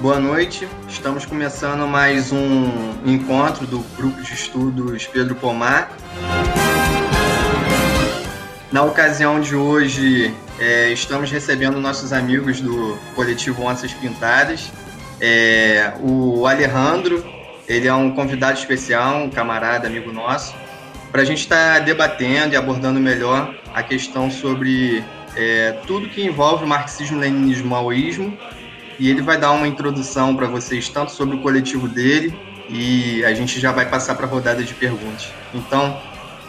Boa noite. Estamos começando mais um encontro do grupo de estudos Pedro Pomar. Na ocasião de hoje, é, estamos recebendo nossos amigos do coletivo Onças Pintadas. É, o Alejandro, ele é um convidado especial, um camarada, amigo nosso, para a gente estar tá debatendo e abordando melhor a questão sobre é, tudo que envolve o marxismo, leninismo, maoísmo e ele vai dar uma introdução para vocês tanto sobre o coletivo dele e a gente já vai passar para a rodada de perguntas. Então,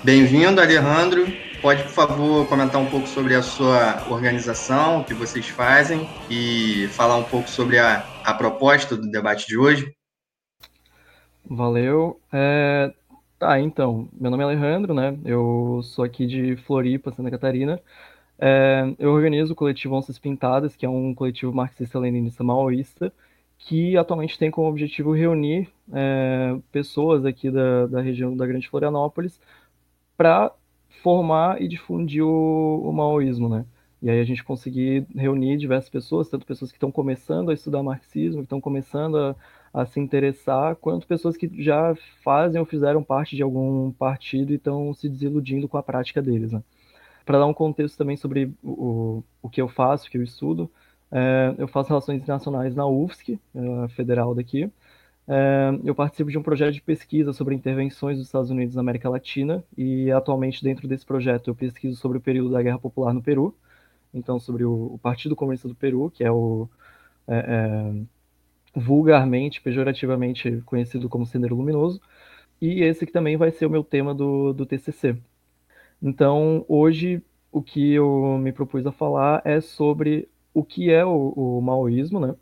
bem-vindo, Alejandro. Pode, por favor, comentar um pouco sobre a sua organização, o que vocês fazem e falar um pouco sobre a, a proposta do debate de hoje? Valeu. É... Tá, então, meu nome é Alejandro, né? Eu sou aqui de Floripa, Santa Catarina. É, eu organizo o coletivo Onças Pintadas, que é um coletivo marxista-leninista maoísta, que atualmente tem como objetivo reunir é, pessoas aqui da, da região da Grande Florianópolis para formar e difundir o, o maoísmo, né? E aí a gente conseguir reunir diversas pessoas, tanto pessoas que estão começando a estudar marxismo, que estão começando a, a, se interessar, quanto pessoas que já fazem ou fizeram parte de algum partido e estão se desiludindo com a prática deles, né? Para dar um contexto também sobre o, o que eu faço, o que eu estudo, é, eu faço relações internacionais na UFSC, é, federal daqui. É, eu participo de um projeto de pesquisa sobre intervenções dos Estados Unidos na América Latina e atualmente dentro desse projeto eu pesquiso sobre o período da Guerra Popular no Peru, então sobre o, o Partido Comunista do Peru, que é o é, é, vulgarmente, pejorativamente conhecido como Sendero Luminoso, e esse que também vai ser o meu tema do, do TCC. Então, hoje, o que eu me propus a falar é sobre o que é o, o maoísmo, né?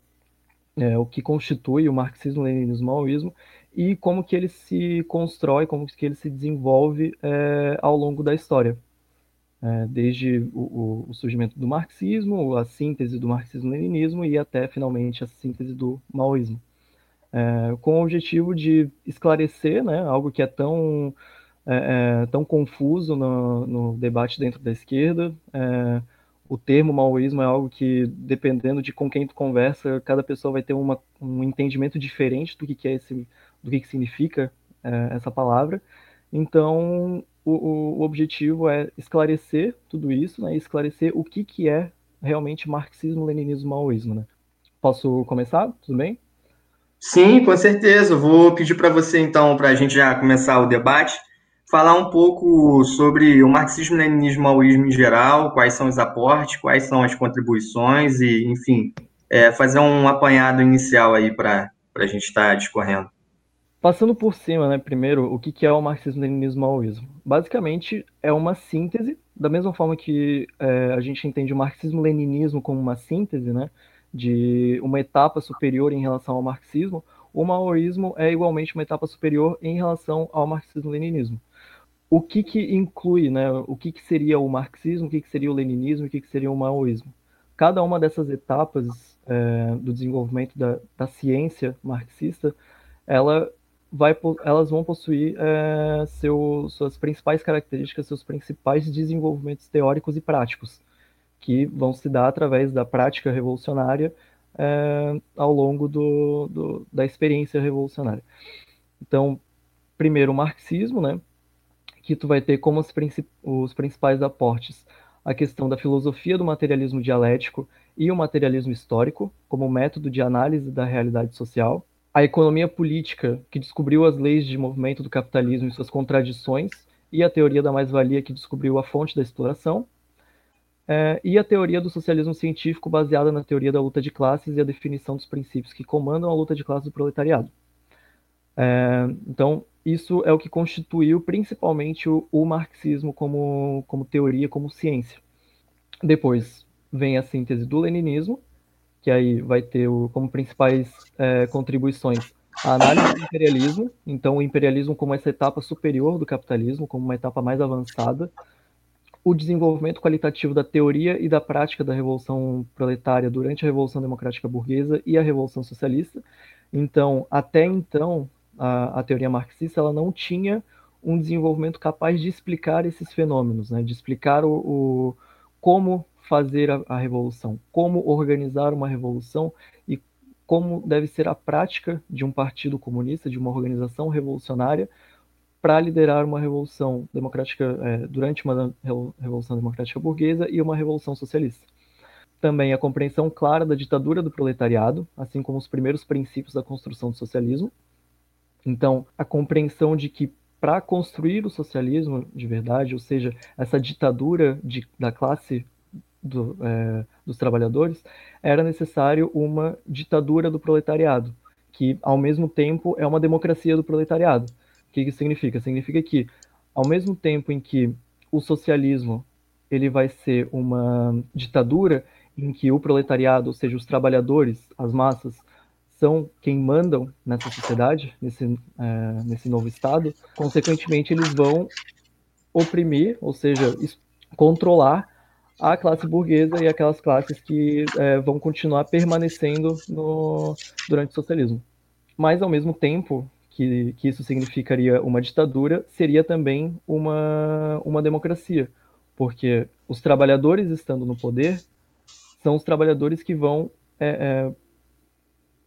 É, o que constitui o marxismo, leninismo, maoísmo e como que ele se constrói, como que ele se desenvolve é, ao longo da história. É, desde o, o, surgimento do marxismo, a síntese do marxismo-leninismo e até, finalmente, a síntese do maoísmo. É, com o objetivo de esclarecer né, algo que é tão é, é, tão confuso no, no, debate dentro da esquerda. É, o termo maoísmo é algo que, dependendo de com quem tu conversa, cada pessoa vai ter uma, um entendimento diferente do que, que é esse, do que, que significa é, essa palavra. Então, o, o, objetivo é esclarecer tudo isso, né, esclarecer o que, que é realmente marxismo, leninismo, maoísmo. Né? Posso começar? Tudo bem? Sim, com certeza. vou pedir para você, então, para a gente já começar o debate, falar um pouco sobre o marxismo-leninismo maoísmo em geral, quais são os aportes, quais são as contribuições e, enfim, é, fazer um apanhado inicial aí para a gente estar tá discorrendo. Passando por cima, né, primeiro, o que é o marxismo-leninismo maoísmo? Basicamente, é uma síntese, da mesma forma que é, a gente entende o marxismo-leninismo como uma síntese, né, de uma etapa superior em relação ao marxismo, o maoísmo é igualmente uma etapa superior em relação ao marxismo-leninismo o que que inclui, né? O que que seria o marxismo, o que que seria o leninismo, o que que seria o maoísmo? Cada uma dessas etapas é, do desenvolvimento da, da, ciência marxista, ela vai, elas vão possuir é, seu, suas principais características, seus principais desenvolvimentos teóricos e práticos, que vão se dar através da prática revolucionária é, ao longo do, do, da experiência revolucionária. Então, primeiro o marxismo, né? Que tu vai ter como os, princip os principais aportes a questão da filosofia do materialismo dialético e o materialismo histórico, como método de análise da realidade social, a economia política, que descobriu as leis de movimento do capitalismo e suas contradições, e a teoria da mais-valia, que descobriu a fonte da exploração, é, e a teoria do socialismo científico, baseada na teoria da luta de classes e a definição dos princípios que comandam a luta de classes do proletariado. É, então, isso é o que constituiu principalmente o, o marxismo como, como teoria, como ciência. Depois vem a síntese do leninismo, que aí vai ter o, como principais é, contribuições a análise do imperialismo, então o imperialismo como essa etapa superior do capitalismo, como uma etapa mais avançada, o desenvolvimento qualitativo da teoria e da prática da revolução proletária durante a revolução democrática burguesa e a revolução socialista. Então, até então, a, a teoria marxista ela não tinha um desenvolvimento capaz de explicar esses fenômenos, né? de explicar o, o como fazer a, a, revolução, como organizar uma revolução e como deve ser a prática de um partido comunista, de uma organização revolucionária, para liderar uma revolução democrática, é, durante uma revolução democrática burguesa e uma revolução socialista. Também a compreensão clara da ditadura do proletariado, assim como os primeiros princípios da construção do socialismo. Então, a compreensão de que para construir o socialismo de verdade, ou seja, essa ditadura de, da classe do, é, dos trabalhadores, era necessário uma ditadura do proletariado, que ao mesmo tempo é uma democracia do proletariado. O que isso significa? Significa que ao mesmo tempo em que o socialismo ele vai ser uma ditadura em que o proletariado, ou seja, os trabalhadores, as massas, são quem mandam nessa sociedade, nesse, é, nesse novo Estado, consequentemente eles vão oprimir, ou seja, controlar a classe burguesa e aquelas classes que é, vão continuar permanecendo no, durante o socialismo. Mas, ao mesmo tempo que, que isso significaria uma ditadura, seria também uma, uma democracia, porque os trabalhadores estando no poder são os trabalhadores que vão é, é,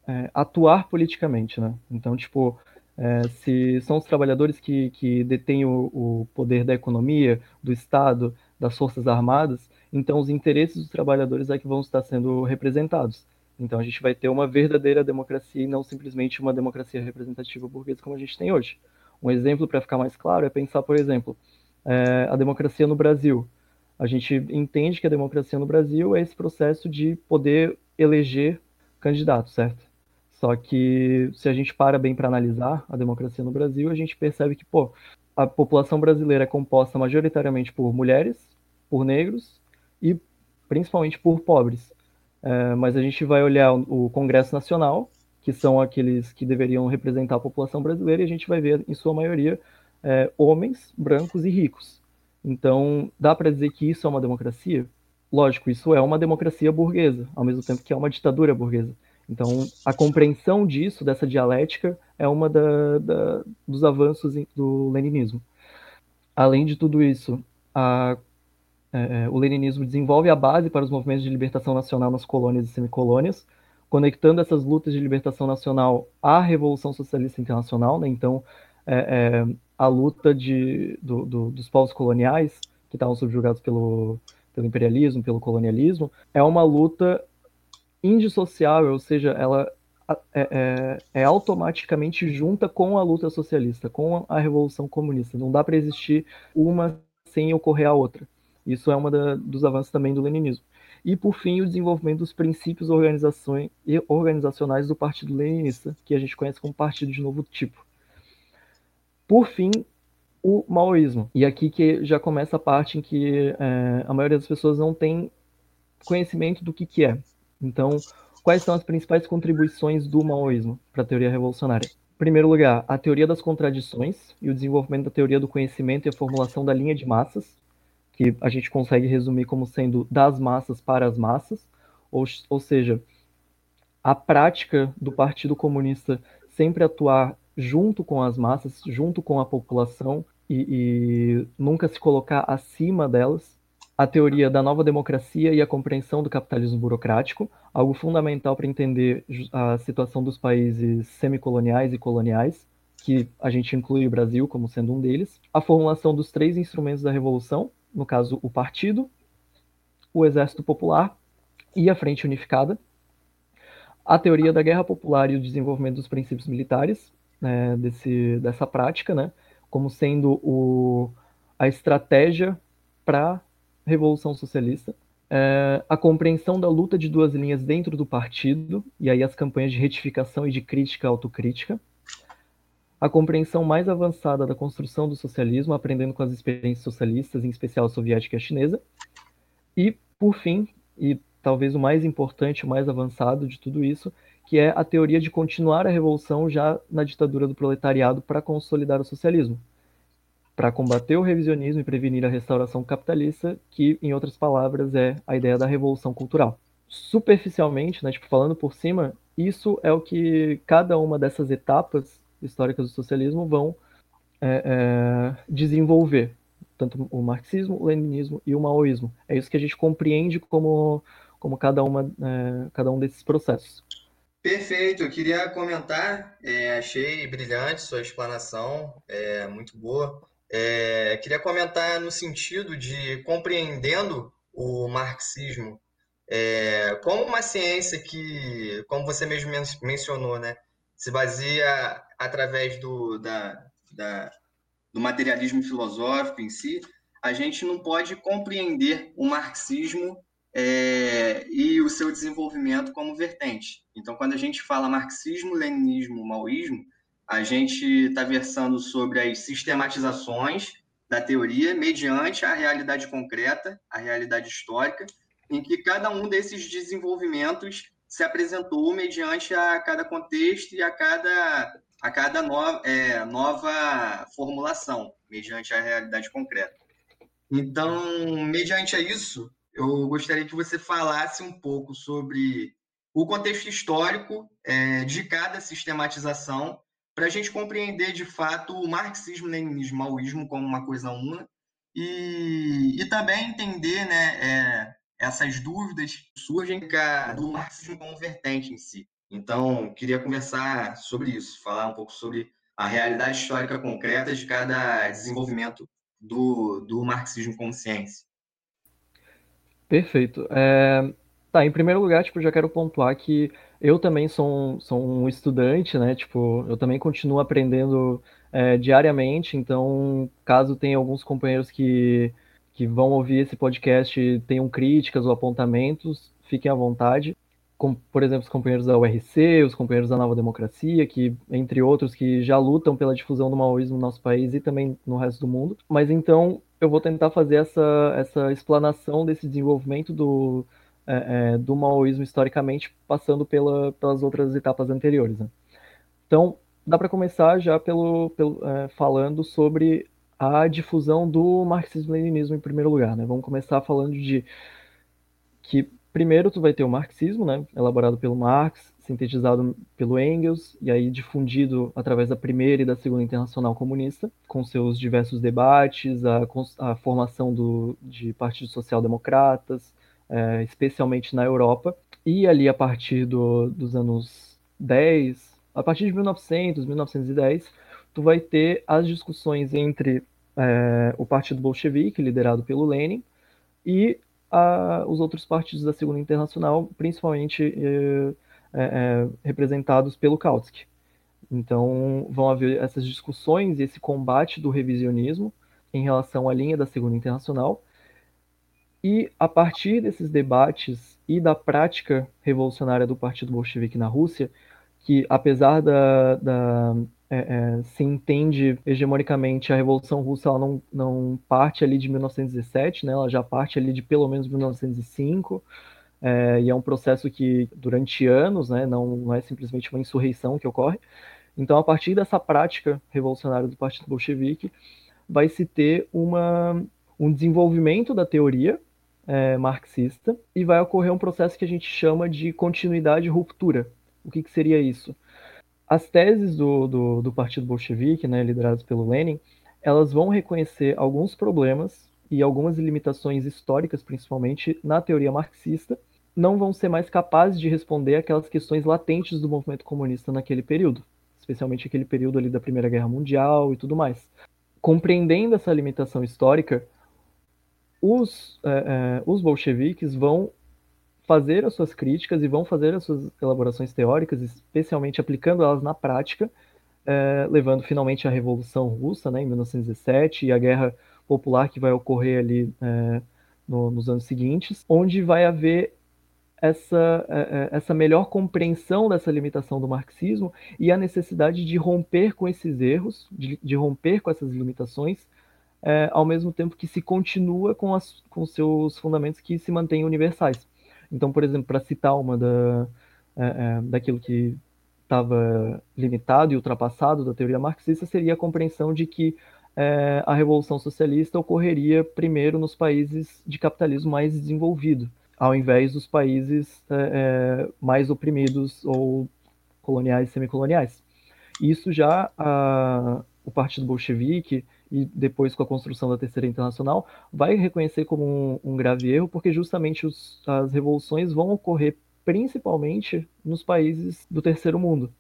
é atuar politicamente, né? Então, tipo, é, se são os trabalhadores que, que detêm o, o poder da economia, do Estado, das Forças Armadas, então os interesses dos trabalhadores é que vão estar sendo representados. Então a gente vai ter uma verdadeira democracia e não simplesmente uma democracia representativa burguesa como a gente tem hoje. Um exemplo para ficar mais claro é pensar, por exemplo, é, a democracia no Brasil. A gente entende que a democracia no Brasil é esse processo de poder eleger candidatos, certo? Só que se a gente para bem para analisar a democracia no Brasil, a gente percebe que, pô, a população brasileira é composta majoritariamente por mulheres, por negros e principalmente por pobres. É, mas a gente vai olhar o, Congresso Nacional, que são aqueles que deveriam representar a população brasileira, e a gente vai ver, em sua maioria, é, homens brancos e ricos. Então, dá para dizer que isso é uma democracia? Lógico, isso é uma democracia burguesa, ao mesmo tempo que é uma ditadura burguesa. Então, a compreensão disso, dessa dialética, é uma da, da, dos avanços do leninismo. Além de tudo isso, a é, é, o leninismo desenvolve a base para os movimentos de libertação nacional nas colônias e semicolônias, conectando essas lutas de libertação nacional à Revolução Socialista Internacional. Né? Então, é, é, a luta de, do, do, dos povos coloniais, que estavam subjugados pelo, pelo imperialismo, pelo colonialismo, é uma luta indissociável, ou seja, ela é, é, é, automaticamente junta com a luta socialista, com a revolução comunista. Não dá para existir uma sem ocorrer a outra. Isso é um dos avanços também do leninismo. E, por fim, o desenvolvimento dos princípios organizacionais do Partido Leninista, que a gente conhece como Partido de Novo Tipo. Por fim, o maoísmo. E aqui que já começa a parte em que é, a maioria das pessoas não tem conhecimento do que, que é. Então, quais são as principais contribuições do maoísmo para a teoria revolucionária? Em primeiro lugar, a teoria das contradições e o desenvolvimento da teoria do conhecimento e a formulação da linha de massas, que a gente consegue resumir como sendo das massas para as massas, ou, ou seja, a prática do Partido Comunista sempre atuar junto com as massas, junto com a população e, e nunca se colocar acima delas. A teoria da nova democracia e a compreensão do capitalismo burocrático, algo fundamental para entender a situação dos países semicoloniais e coloniais, que a gente inclui o Brasil como sendo um deles. A formulação dos três instrumentos da revolução, no caso, o Partido, o Exército Popular e a Frente Unificada, a teoria da guerra popular e o desenvolvimento dos princípios militares né, desse, dessa prática, né, como sendo o, a estratégia para Revolução Socialista, é, a compreensão da luta de duas linhas dentro do partido, e aí as campanhas de retificação e de crítica autocrítica, a compreensão mais avançada da construção do socialismo, aprendendo com as experiências socialistas, em especial a soviética e a chinesa. E, por fim, e talvez o mais importante, o mais avançado de tudo isso, que é a teoria de continuar a revolução já na ditadura do proletariado para consolidar o socialismo, para combater o revisionismo e prevenir a restauração capitalista, que, em outras palavras, é a ideia da revolução cultural. Superficialmente, né, tipo, falando por cima, isso é o que cada uma dessas etapas históricas do socialismo vão é, é, desenvolver tanto o marxismo, o leninismo e o maoísmo. É isso que a gente compreende como, como cada, uma, é, cada um desses processos. Perfeito, eu queria comentar, é, achei brilhante sua explanação, é, muito boa. É, queria comentar no sentido de compreendendo o marxismo é, como uma ciência que, como você mesmo mencionou, né, se baseia através do, da, da, do materialismo filosófico em si, a gente não pode compreender o marxismo é, e o seu desenvolvimento como vertente. Então, quando a gente fala marxismo, leninismo, maoísmo, a gente está versando sobre as sistematizações da teoria mediante a realidade concreta, a realidade histórica, em que cada um desses desenvolvimentos se apresentou mediante a cada contexto e a cada, a cada no, é, nova formulação, mediante a realidade concreta. Então, mediante isso, eu gostaria que você falasse um pouco sobre o contexto histórico é, de cada sistematização, para a gente compreender de fato o marxismo, leninismo, maoísmo como uma coisa uma, e, e também entender né, é, essas dúvidas que surgem do marxismo como vertente em si. Então, queria conversar sobre isso, falar um pouco sobre a realidade histórica concreta de cada desenvolvimento do, do marxismo como ciência. Perfeito. É, tá, em primeiro lugar, tipo, já quero pontuar que eu também sou um, sou um estudante, né? Tipo, eu também continuo aprendendo é, diariamente, então, caso tenha alguns companheiros que, que vão ouvir esse podcast tenham críticas ou apontamentos, fiquem à vontade. Com, por exemplo, os companheiros da URC, os companheiros da Nova Democracia, que, entre outros, que já lutam pela difusão do maoísmo no nosso país e também no resto do mundo. Mas então, eu vou tentar fazer essa, essa explanação desse desenvolvimento do, é, é, do maoísmo historicamente, passando pela, pelas outras etapas anteriores. Né? Então, dá para começar já pelo, pelo é, falando sobre a difusão do marxismo-leninismo em primeiro lugar. Né? Vamos começar falando de que primeiro tu vai ter o marxismo, né, elaborado pelo Marx, sintetizado pelo Engels e aí difundido através da primeira e da segunda internacional comunista, com seus diversos debates, a, a formação do, de partidos social-democratas, é, especialmente na Europa, e ali a partir do, dos anos 10, a partir de 1900, 1910, tu vai ter as discussões entre é, o Partido Bolchevique, liderado pelo Lenin, e a, os outros partidos da Segunda Internacional, principalmente é, representados pelo Kautsky. Então, vão haver essas discussões e esse combate do revisionismo em relação à linha da Segunda Internacional. E a partir desses debates e da prática revolucionária do Partido Bolchevique na Rússia, que apesar da, da é, é, se entende hegemonicamente a Revolução Russa, ela não, não parte ali de 1917, né? Ela já parte ali de pelo menos 1905. É, e é um processo que durante anos, né, não, não é simplesmente uma insurreição que ocorre. Então, a partir dessa prática revolucionária do Partido Bolchevique, vai se ter uma, um desenvolvimento da teoria é, marxista e vai ocorrer um processo que a gente chama de continuidade e ruptura. O que, que seria isso? As teses do, do, do Partido Bolchevique, né, lideradas pelo Lenin, elas vão reconhecer alguns problemas e algumas limitações históricas, principalmente na teoria marxista, não vão ser mais capazes de responder aquelas questões latentes do movimento comunista naquele período, especialmente aquele período ali da Primeira Guerra Mundial e tudo mais. Compreendendo essa limitação histórica, os, é, é, os bolcheviques vão fazer as suas críticas e vão fazer as suas elaborações teóricas, especialmente aplicando elas na prática, é, levando finalmente à Revolução Russa, né, em 1917, e a Guerra Popular que vai ocorrer ali é, no, nos anos seguintes, onde vai haver essa, é, é, essa melhor compreensão dessa limitação do marxismo e a necessidade de romper com esses erros, de, de romper com essas limitações, é, ao mesmo tempo que se continua com, as, com seus fundamentos que se mantêm universais. Então, por exemplo, para citar uma da, é, é daquilo que estava limitado e ultrapassado da teoria marxista, seria a compreensão de que é, a revolução socialista ocorreria primeiro nos países de capitalismo mais desenvolvido ao invés dos países é, é, mais oprimidos ou coloniais e semicoloniais. Isso já a, o Partido Bolchevique e depois com a construção da Terceira Internacional vai reconhecer como um, um grave erro, porque justamente os, as revoluções vão ocorrer principalmente nos países do terceiro mundo.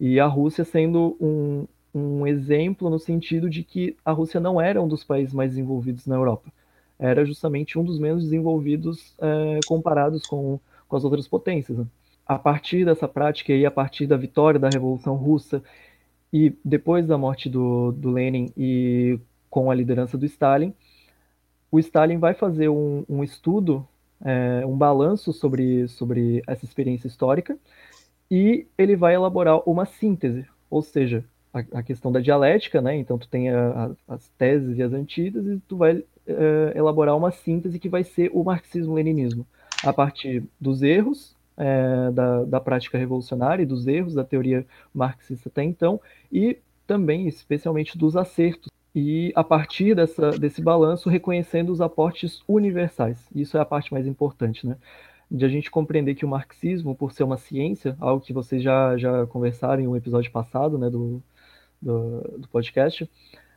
E a Rússia sendo um, um exemplo no sentido de que a Rússia não era um dos países mais desenvolvidos na Europa. Era justamente um dos menos desenvolvidos é, comparados com, com as outras potências. Né? A partir dessa prática e a partir da vitória da Revolução Russa e depois da morte do, do Lenin e com a liderança do Stalin, o Stalin vai fazer um, um estudo, é, um balanço sobre, sobre essa experiência histórica e ele vai elaborar uma síntese, ou seja, a, a questão da dialética, né? Então tu tem a, a, as teses e as antíteses tu vai é, elaborar uma síntese que vai ser o marxismo-leninismo, a partir dos erros é, da, da prática revolucionária e dos erros da teoria marxista até então, e também, especialmente, dos acertos e a partir dessa, desse balanço reconhecendo os aportes universais. Isso é a parte mais importante, né? De a gente compreender que o marxismo, por ser uma ciência, algo que vocês já, já conversaram em um episódio passado, né, do, do, do podcast,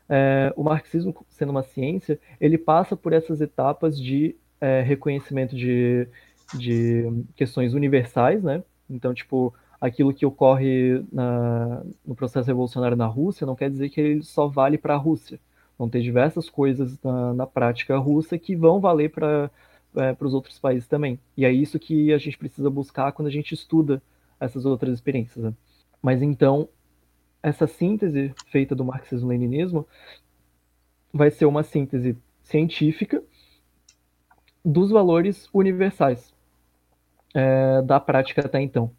é, o marxismo, sendo uma ciência, ele passa por essas etapas de é, reconhecimento de, de questões universais, né? Então, tipo, aquilo que ocorre na, no processo revolucionário na Rússia não quer dizer que ele só vale para a Rússia. Vão ter diversas coisas na, na prática russa que vão valer para é, os outros países também. E é isso que a gente precisa buscar quando a gente estuda essas outras experiências. Né? Mas então, essa síntese feita do marxismo-leninismo vai ser uma síntese científica dos valores universais é, da prática até então.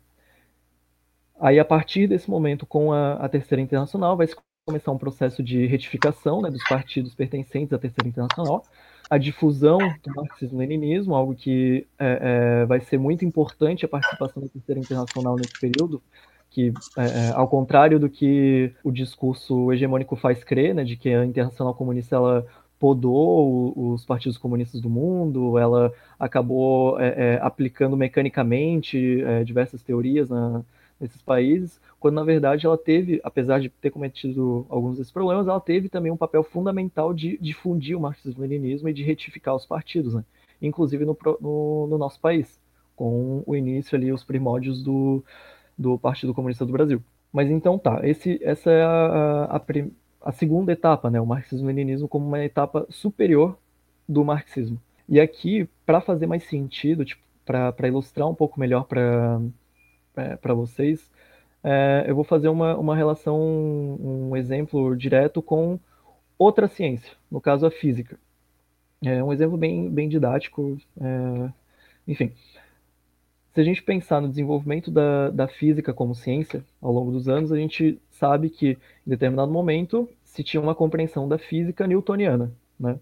Aí, a partir desse momento, com a, a Terceira Internacional, vai começar um processo de retificação né, dos partidos pertencentes à Terceira Internacional, a difusão do marxismo-leninismo, algo que é, é, vai ser muito importante a participação da Terceira Internacional nesse período, que, é, é ao contrário do que o discurso hegemônico faz crer, né, de que a Internacional Comunista ela podou os partidos comunistas do mundo, ela acabou é, é, aplicando mecanicamente diversas teorias na, nesses países, quando na verdade ela teve, apesar de ter cometido alguns desses problemas, ela teve também um papel fundamental de difundir o marxismo-leninismo e de retificar os partidos, né? inclusive no, no, no, nosso país, com o início ali, os primórdios do, do Partido Comunista do Brasil. Mas então tá, esse, essa é a, a, a segunda etapa, né? o marxismo-leninismo como uma etapa superior do marxismo. E aqui, para fazer mais sentido, tipo, para ilustrar um pouco melhor para é, vocês, é, eu vou fazer uma, uma relação, um exemplo direto com outra ciência, no caso a física. É um exemplo bem, bem didático, é, enfim. Se a gente pensar no desenvolvimento da, da física como ciência ao longo dos anos, a gente sabe que em determinado momento se tinha uma compreensão da física newtoniana, né?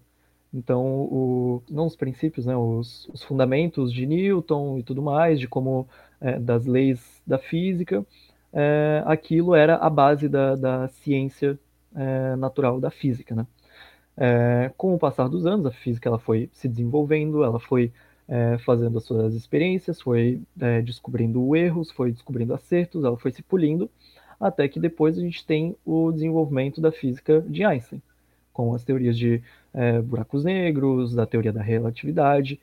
Então, o, não os princípios, né, os, os, fundamentos de Newton e tudo mais, de como é, das leis da física, é, aquilo era a base da, da ciência é, natural da física, né? É, com o passar dos anos, a física ela foi se desenvolvendo, ela foi é, fazendo as suas experiências, foi é, descobrindo erros, foi descobrindo acertos, ela foi se polindo, até que depois a gente tem o desenvolvimento da física de Einstein, com as teorias de é, buracos negros, da teoria da relatividade.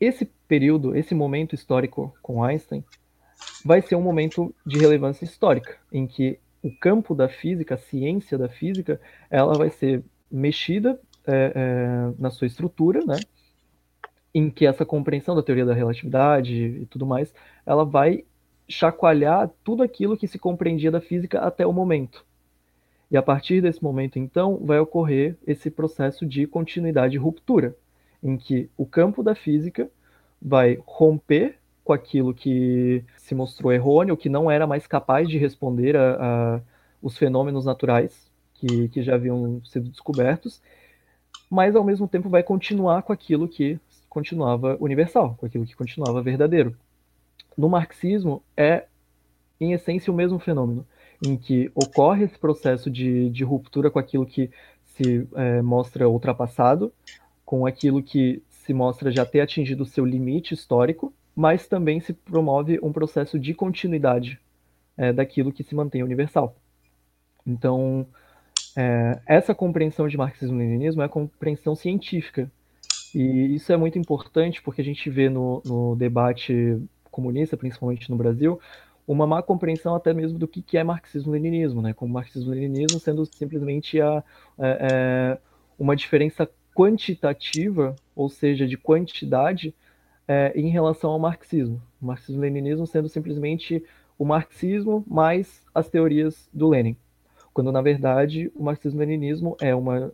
Esse período, esse momento histórico com Einstein, vai ser um momento de relevância histórica, em que o campo da física, a ciência da física, ela vai ser mexida é, é, na sua estrutura, né? Em que essa compreensão da teoria da relatividade e tudo mais, ela vai chacoalhar tudo aquilo que se compreendia da física até o momento. E a partir desse momento, então, vai ocorrer esse processo de continuidade e ruptura, em que o campo da física vai romper com aquilo que se mostrou errôneo, que não era mais capaz de responder a, a os fenômenos naturais que, que já haviam sido descobertos, mas ao mesmo tempo vai continuar com aquilo que continuava universal, com aquilo que continuava verdadeiro. No marxismo é, em essência, o mesmo fenômeno em que ocorre esse processo de, de ruptura com aquilo que se é, mostra ultrapassado, com aquilo que se mostra já ter atingido o seu limite histórico, mas também se promove um processo de continuidade é, daquilo que se mantém universal. Então, é, essa compreensão de marxismo-leninismo é a compreensão científica. E isso é muito importante porque a gente vê no, no debate comunista, principalmente no Brasil, uma má compreensão até mesmo do que, que é marxismo-leninismo, né? Como marxismo-leninismo sendo simplesmente a, é, é, uma diferença quantitativa, ou seja, de quantidade, é, em relação ao marxismo. Marxismo-leninismo sendo simplesmente o marxismo mais as teorias do Lenin. Quando, na verdade, o marxismo-leninismo é uma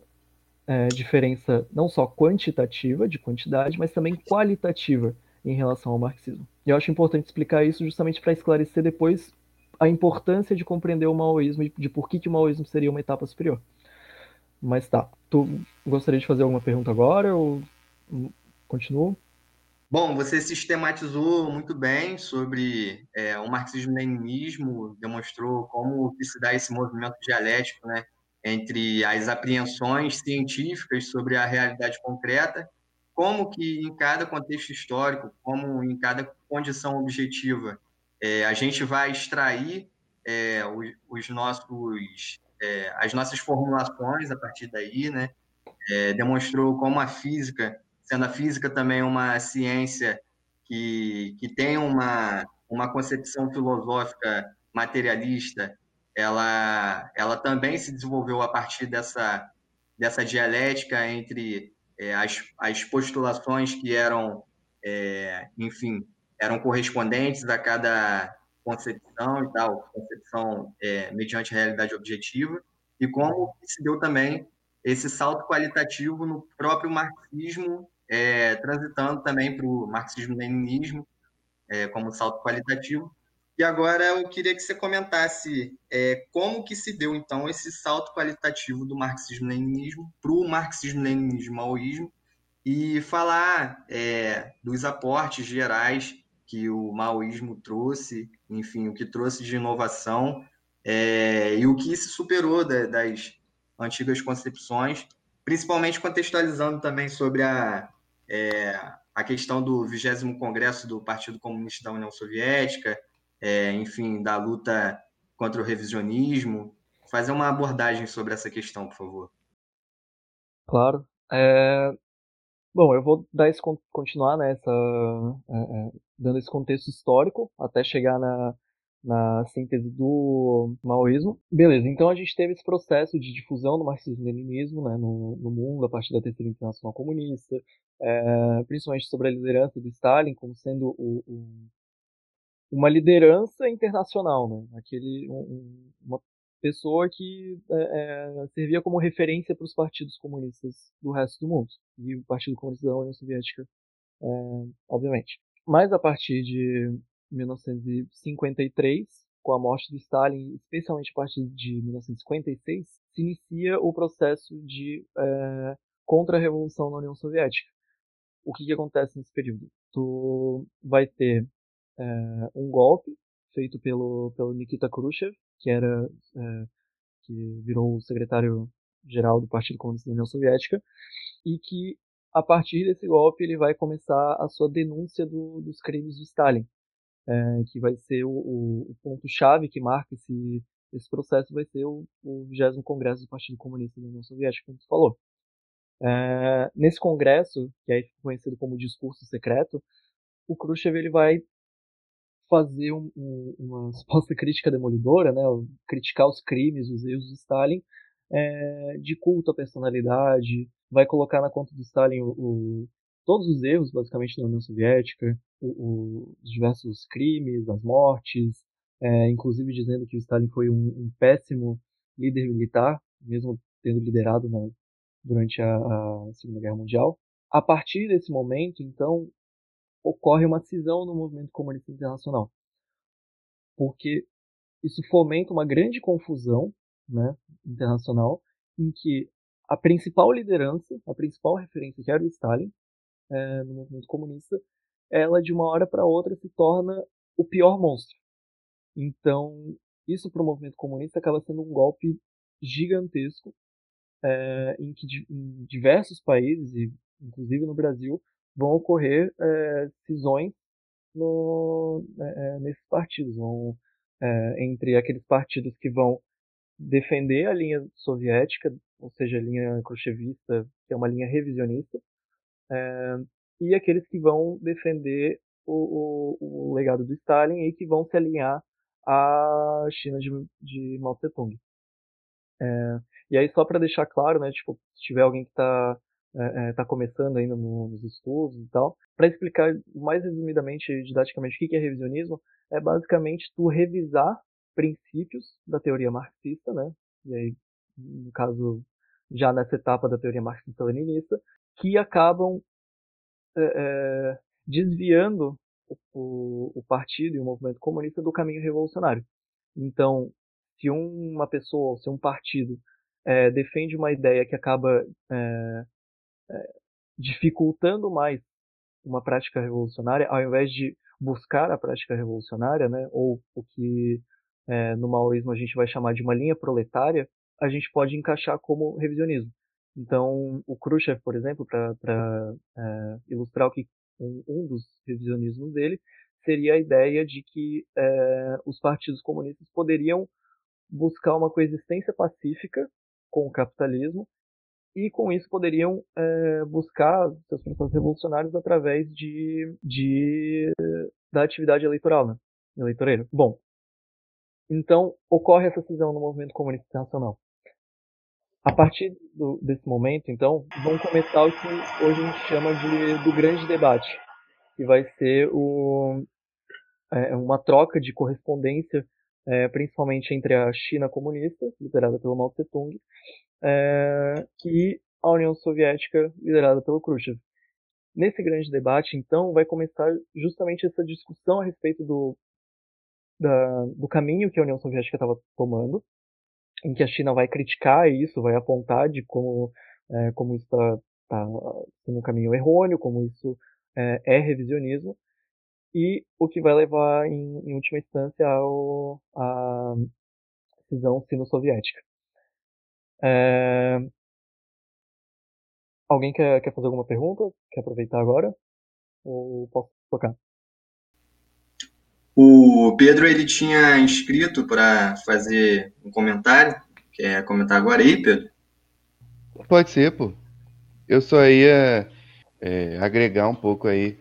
é, diferença não só quantitativa, de quantidade, mas também qualitativa em relação ao marxismo. E eu acho importante explicar isso justamente para esclarecer depois a importância de compreender o maoísmo e de por que, que o maoísmo seria uma etapa superior. Mas tá, tu gostaria de fazer alguma pergunta agora ou continuo? Bom, você sistematizou muito bem sobre é, o marxismo-leninismo, demonstrou como se dá esse movimento dialético né, entre as apreensões científicas sobre a realidade concreta como que em cada contexto histórico, como em cada condição objetiva, é, a gente vai extrair é, os, os, nossos, é, as nossas formulações a partir daí, né? É, demonstrou como a física, sendo a física também uma ciência que, que tem uma, uma concepção filosófica materialista, ela, ela também se desenvolveu a partir dessa, dessa dialética entre é, as, as postulações que eram, é, enfim, eram correspondentes a cada concepção e tal, concepção é, mediante realidade objetiva, e como se deu também esse salto qualitativo no próprio marxismo, é, transitando também para o marxismo-leninismo é, como salto qualitativo. E agora eu queria que você comentasse é, como que se deu, então, esse salto qualitativo do marxismo-leninismo para o marxismo-leninismo-maoísmo e falar é, dos aportes gerais que o maoísmo trouxe, enfim, o que trouxe de inovação é, e o que se superou da, das antigas concepções, principalmente contextualizando também sobre a, é, a questão do 20 Congresso do Partido Comunista da União Soviética, é, enfim, da luta contra o revisionismo. Fazer uma abordagem sobre essa questão, por favor. Claro. É, Bom, eu vou dar esse, continuar nessa, é, é, dando esse contexto histórico até chegar na, na síntese do maoísmo. Beleza, então a gente teve esse processo de difusão do marxismo-leninismo né, no, no, mundo a partir da Terceira Internacional Comunista, é, principalmente sobre a liderança do Stalin como sendo o, o, uma liderança internacional, né, aquele, um, uma pessoa que é, é, servia como referência para os partidos comunistas do resto do mundo e o Partido Comunista da União Soviética, é, obviamente. Mas a partir de 1953, com a morte do Stalin, especialmente a partir de 1956, se inicia o processo de é, contra-revolução na União Soviética. O que, que acontece nesse período? Tu vai ter é, um golpe feito pelo, pelo Nikita Khrushchev, que era é, que virou o secretário-geral do Partido Comunista da União Soviética, e que a partir desse golpe ele vai começar a sua denúncia do, dos crimes de Stalin, é, que vai ser o, o, o ponto-chave que marca esse, esse processo, vai ser o, o 20 Congresso do Partido Comunista da União Soviética, como você falou. É, nesse congresso, que é conhecido como discurso secreto, o Khrushchev ele vai fazer um, um, uma suposta crítica demolidora, né, criticar os crimes, os erros de Stalin, é, de culto à personalidade, vai colocar na conta do Stalin o, o, todos os erros, basicamente, da União Soviética, o, os diversos crimes, as mortes, é, inclusive dizendo que o Stalin foi um, um péssimo líder militar, mesmo tendo liderado na, durante a, a Segunda Guerra Mundial. A partir desse momento, então, ocorre uma cisão no movimento comunista internacional. Porque isso fomenta uma grande confusão né, internacional em que a principal liderança, a principal referência, que era o Stalin, é, no movimento comunista, ela de uma hora para outra se torna o pior monstro. Então, isso para o movimento comunista acaba sendo um golpe gigantesco é, em que em diversos países, inclusive no Brasil, vão ocorrer é, cisões no, é, nesses partidos, vão, é, entre aqueles partidos que vão defender a linha soviética, ou seja, a linha khrushchevista, que é uma linha revisionista, e aqueles que vão defender o, o, o legado do Stalin e que vão se alinhar à China de, de Mao Tse-tung. É, e aí, só para deixar claro, né, tipo, se tiver alguém que está é, é, tá começando ainda no, nos estudos e tal, para explicar mais resumidamente, didaticamente, o que é revisionismo, é basicamente tu revisar princípios da teoria marxista, né, e aí, no caso, já nessa etapa da teoria marxista-leninista, que acabam é, é, desviando o, o, partido e o movimento comunista do caminho revolucionário. Então, se uma pessoa, se um partido é, defende uma ideia que acaba é, é, dificultando mais uma prática revolucionária, ao invés de buscar a prática revolucionária, né, ou o que é, no maoísmo a gente vai chamar de uma linha proletária, a gente pode encaixar como revisionismo. Então, o Khrushchev, por exemplo, para é, ilustrar o que um, um, dos revisionismos dele, seria a ideia de que é, os partidos comunistas poderiam buscar uma coexistência pacífica com o capitalismo e com isso poderiam é, buscar seus processos revolucionários através de, de da atividade eleitoral, né? eleitoreiro. Bom, então ocorre essa cisão no movimento comunista internacional. A partir do, desse momento, então, vão começar o que hoje a gente chama de do grande debate, que vai ser o, é, uma troca de correspondência é, principalmente entre a China comunista, liderada pelo Mao Tse-tung, é, e a União Soviética, liderada pelo Khrushchev. Nesse grande debate, então, vai começar justamente essa discussão a respeito do, da, do caminho que a União Soviética estava tomando, em que a China vai criticar isso, vai apontar de como, é, como isso está tá sendo um caminho errôneo, como isso é, é revisionismo, e o que vai levar, em, em última instância, ao, à cisão sino-soviética. É... Alguém quer, quer fazer alguma pergunta? Quer aproveitar agora? Ou posso tocar? O Pedro ele tinha inscrito para fazer um comentário. Quer comentar agora aí, Pedro? Pode ser, pô. Eu só ia é, agregar um pouco aí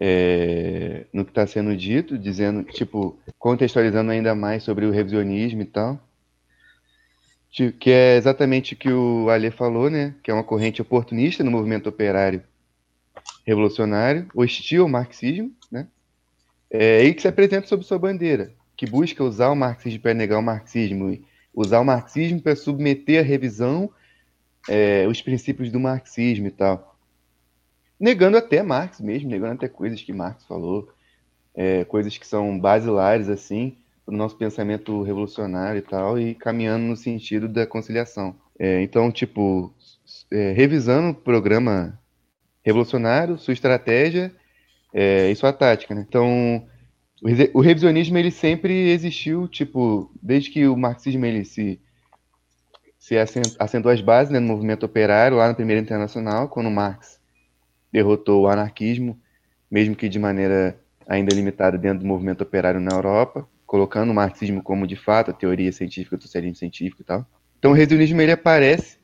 é, no que está sendo dito, dizendo, tipo, contextualizando ainda mais sobre o revisionismo e tal, que é exatamente o que o Ale falou, né? Que é uma corrente oportunista no movimento operário revolucionário, hostil ao marxismo, né? É, e que se apresenta sob sua bandeira, que busca usar o marxismo para negar o marxismo, usar o marxismo para submeter à revisão é, os princípios do marxismo e tal negando até Marx mesmo, negando até coisas que Marx falou, é, coisas que são basilares, assim, para o nosso pensamento revolucionário e tal, e caminhando no sentido da conciliação. É, então, tipo, é, revisando o programa revolucionário, sua estratégia é, e sua tática, né? Então, o revisionismo, ele sempre existiu, tipo, desde que o marxismo, ele se se assentou as bases né, no movimento operário, lá na Primeira Internacional, quando Marx derrotou o anarquismo, mesmo que de maneira ainda limitada dentro do movimento operário na Europa, colocando o marxismo como de fato a teoria científica do socialismo científico e tal. Então o revisionismo ele aparece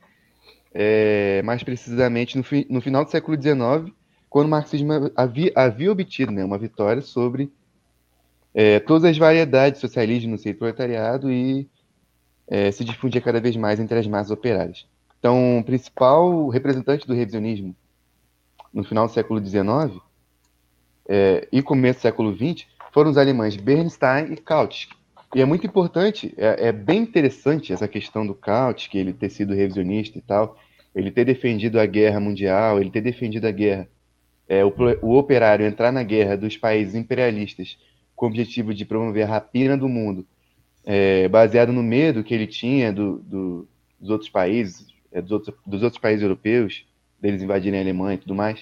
é, mais precisamente no, fi, no, final do século XIX, quando o marxismo havia, havia obtido né, uma vitória sobre é, todas as variedades de socialismo no seio proletariado e é, se difundia cada vez mais entre as massas operárias. Então, o principal representante do revisionismo no final do século XIX é, e começo do século XX foram os alemães Bernstein e Kautsky. E é muito importante, é, é, bem interessante essa questão do Kautsky, ele ter sido revisionista e tal, ele ter defendido a guerra mundial, ele ter defendido a guerra, é, o, o, operário entrar na guerra dos países imperialistas com o objetivo de promover a rapina do mundo, é, baseado no medo que ele tinha do, do, dos outros países, é, dos, outros, dos outros países europeus, deles invadirem a Alemanha e tudo mais.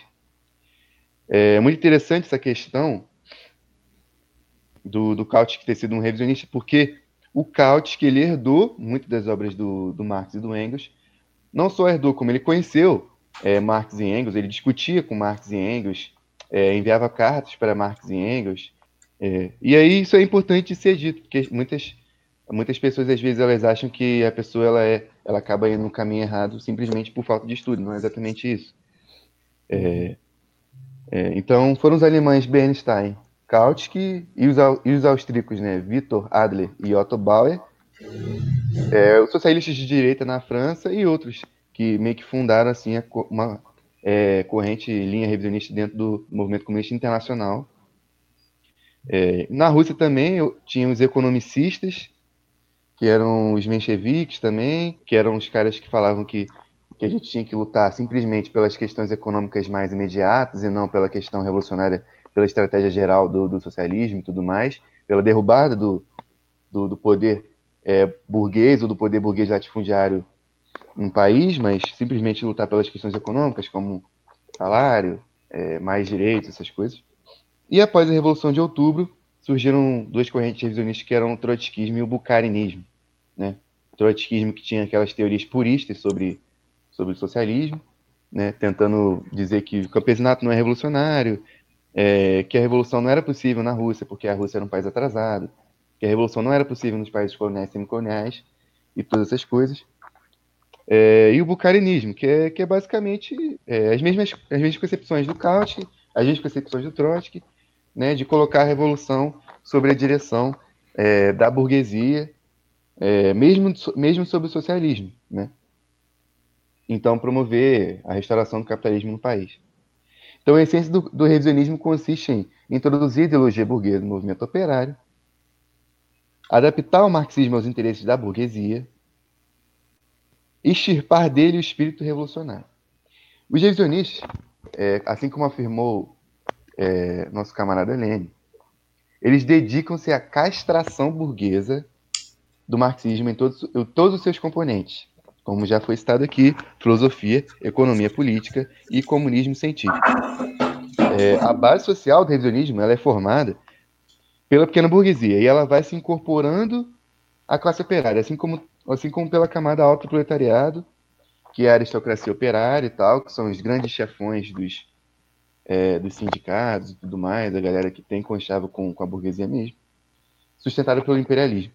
É muito interessante essa questão do, do Kautsky ter sido um revisionista, porque o Kautsky ele herdou muitas das obras do, do Marx e do Engels, não só herdou, como ele conheceu é, Marx e Engels, ele discutia com Marx e Engels, é, enviava cartas para Marx e Engels, é, e aí isso é importante ser dito, porque muitas, muitas pessoas às vezes elas acham que a pessoa ela é ela acaba indo no caminho errado simplesmente por falta de estudo, não é exatamente isso. É, É, então foram os alemães Bernstein, Kautsky e os, e os austríacos, né, Victor Adler e Otto Bauer, é, os socialistas de direita na França e outros que meio que fundaram assim uma é, corrente linha revisionista dentro do movimento comunista internacional. É, na Rússia também tinha os economicistas, que eram os mencheviques também, que eram os caras que falavam que, que a gente tinha que lutar simplesmente pelas questões econômicas mais imediatas e não pela questão revolucionária pela estratégia geral do, do socialismo e tudo mais, pela derrubada do, do, do poder é, burguês ou do poder burguês latifundiário no país, mas simplesmente lutar pelas questões econômicas, como salário, é, mais direitos, essas coisas. E após a Revolução de Outubro, surgiram duas correntes revisionistas que eram o trotskismo e o bucarinismo. Né? O trotskismo que tinha aquelas teorias puristas sobre, sobre o socialismo, né? tentando dizer que o campesinato não é revolucionário, é, que a revolução não era possível na Rússia, porque a Rússia era um país atrasado, que a revolução não era possível nos países coloniais e semicoloniais, e todas essas coisas. É, e o bucarinismo, que é, que é basicamente é, as, mesmas, as mesmas concepções do Kautsky, as mesmas concepções do Trotsky, né, de colocar a revolução sobre a direção é, da burguesia, é, mesmo, mesmo sobre o socialismo. Né? Então, promover a restauração do capitalismo no país. Então, a essência do, do revisionismo consiste em introduzir a ideologia burguesa no movimento operário, adaptar o marxismo aos interesses da burguesia, extirpar dele o espírito revolucionário. Os revisionistas, é, assim como afirmou é, nosso camarada Lênin, eles dedicam-se à castração burguesa do marxismo em todos, em todos os seus componentes, como já foi citado aqui, filosofia, economia política e comunismo científico. É, a base social do revisionismo ela é formada pela pequena burguesia e ela vai se incorporando à classe operária, assim como, assim como pela camada alta do proletariado, que é a aristocracia operária e tal, que são os grandes chefões dos, é, dos sindicatos e tudo mais, a galera que tem conchavo com, com a burguesia mesmo, sustentada pelo imperialismo.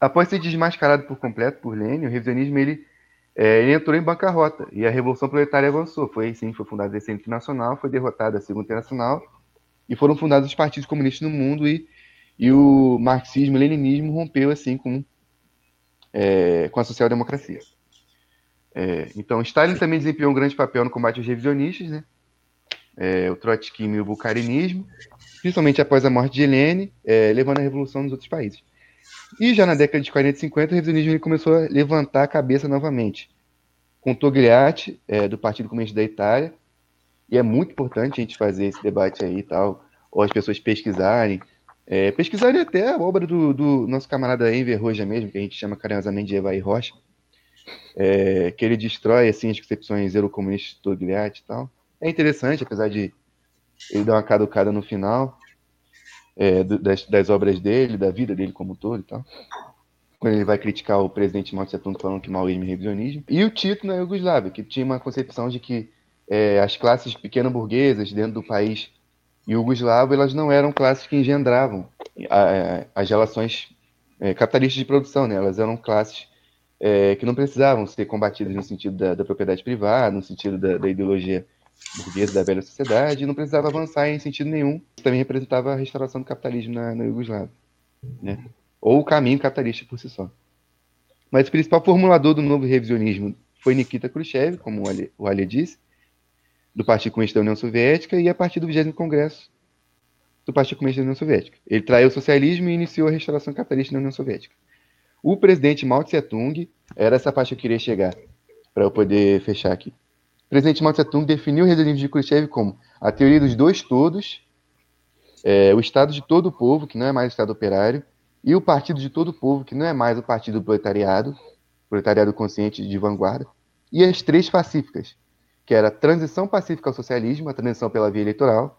Após ser desmascarado por completo por Lenin, o revisionismo ele, é, ele entrou em bancarrota e a Revolução Proletária avançou. Foi sim, foi fundada a Centro Nacional, foi derrotada a Segunda Internacional e foram fundados os partidos comunistas no mundo e, e o marxismo, o leninismo rompeu assim com, é, com a social-democracia. É, então, Stalin também desempenhou um grande papel no combate aos revisionistas, né? É, o trotskismo e o bucarinismo, principalmente após a morte de Lenin, é, levando a revolução nos outros países. E já na década de 40 e 50, o revisionismo começou a levantar a cabeça novamente, com Togliatti, é, do Partido Comunista da Itália, e é muito importante a gente fazer esse debate aí e tal, ou as pessoas pesquisarem, é, pesquisarem até a obra do, do nosso camarada Enver Roja mesmo, que a gente chama carinhosamente de Evaí Rocha, é, que ele destrói assim, as concepções eurocomunistas do Togliatti e tal. É interessante, apesar de ele dar uma caducada no final, é, das, das, obras dele, da vida dele como um todo e tal. Quando ele vai criticar o presidente Mao Tse Tung falando que maoísmo é revisionismo. E o Tito na Iugoslávia, que tinha uma concepção de que é, as classes pequeno-burguesas dentro do país iugoslavo, elas não eram classes que engendravam a, a, as relações é, capitalistas de produção, né? elas eram classes é, que não precisavam ser combatidas no sentido da, da propriedade privada, no sentido da, da ideologia burguesa da velha sociedade e não precisava avançar em sentido nenhum. Também representava a restauração do capitalismo na, na né? ou o caminho capitalista por si só. Mas o principal formulador do novo revisionismo foi Nikita Khrushchev, como o Ali disse, do Partido Comunista da União Soviética e a partir do 20 Congresso do Partido Comunista da União Soviética. Ele traiu o socialismo e iniciou a restauração capitalista na União Soviética. O presidente Mao Tse-tung, era essa parte que eu queria chegar, para eu poder fechar aqui presidente Mao Tse-tung definiu o revisionismo de Khrushchev como a teoria dos dois todos, é, o Estado de todo o povo, que não é mais o Estado operário, e o Partido de todo o povo, que não é mais o Partido do Proletariado, proletariado consciente de vanguarda, e as três pacíficas, que era a transição pacífica ao socialismo, a transição pela via eleitoral,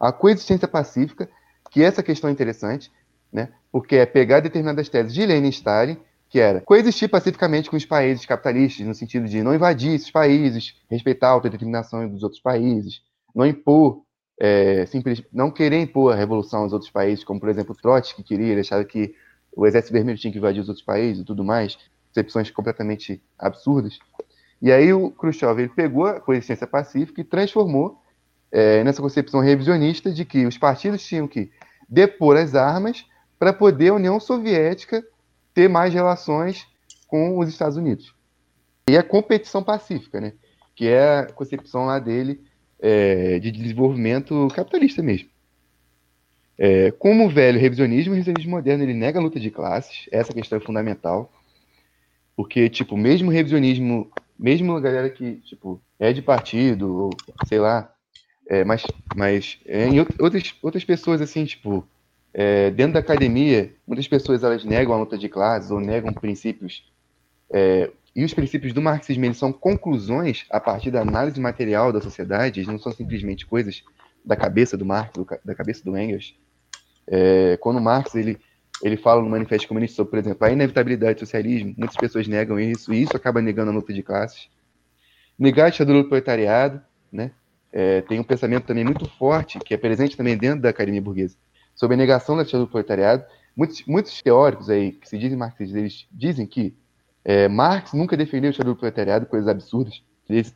a coexistência pacífica, que essa questão é interessante, né, porque é pegar determinadas teses de Lenin e Stalin que era coexistir pacificamente com os países capitalistas, no sentido de não invadir esses países, respeitar a autodeterminação dos outros países, não impor, é, simples, não querer impor a revolução aos outros países, como por exemplo Trotsky queria, ele achava que o exército vermelho tinha que invadir os outros países e tudo mais, concepções completamente absurdas. E aí o Khrushchev ele pegou a coexistência pacífica e transformou é, nessa concepção revisionista de que os partidos tinham que depor as armas para poder a União Soviética ter mais relações com os Estados Unidos. E a competição pacífica, né? que é a concepção lá dele é, de desenvolvimento capitalista mesmo. É, como o velho revisionismo, o revisionismo moderno ele nega a luta de classes, essa questão é fundamental, porque, tipo, mesmo revisionismo, mesmo a galera que, tipo, é de partido, ou sei lá, é, mas, mas é, em outras, outras pessoas, assim, tipo, é, dentro da academia, muitas pessoas elas negam a luta de classes ou negam princípios. É, e os princípios do marxismo eles são conclusões a partir da análise material da sociedade, eles não são simplesmente coisas da cabeça do Marx, do, da cabeça do Engels. É, quando Marx ele, ele fala no Manifesto Comunista sobre, por exemplo, a inevitabilidade do socialismo, muitas pessoas negam isso, e isso acaba negando a luta de classes. Negar a ditadura do proletariado, né? É, tem um pensamento também muito forte, que é presente também dentro da academia burguesa, sobre a negação da ditadura do proletariado. Muitos, muitos teóricos aí, que se dizem marxistas, eles dizem que é, Marx nunca defendeu a ditadura do proletariado, coisas absurdas.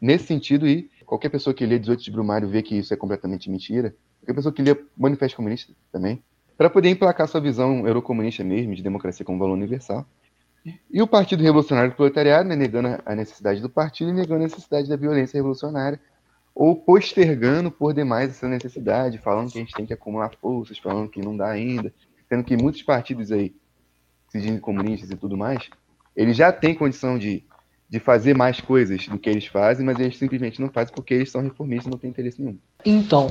Nesse sentido, e qualquer pessoa que lê 18 de Brumário vê que isso é completamente mentira. Qualquer pessoa que lê Manifesto Comunista também. Para poder emplacar sua visão eurocomunista mesmo, de democracia como valor universal. E o Partido Revolucionário do Proletariado, né, negando a necessidade do partido e negando a necessidade da violência revolucionária, ou postergando por demais essa necessidade, falando que a gente tem que acumular forças, falando que não dá ainda, sendo que muitos partidos aí, se dizem comunistas e tudo mais, eles já têm condição de, de fazer mais coisas do que eles fazem, mas eles simplesmente não fazem porque eles são reformistas e não têm interesse nenhum. Então,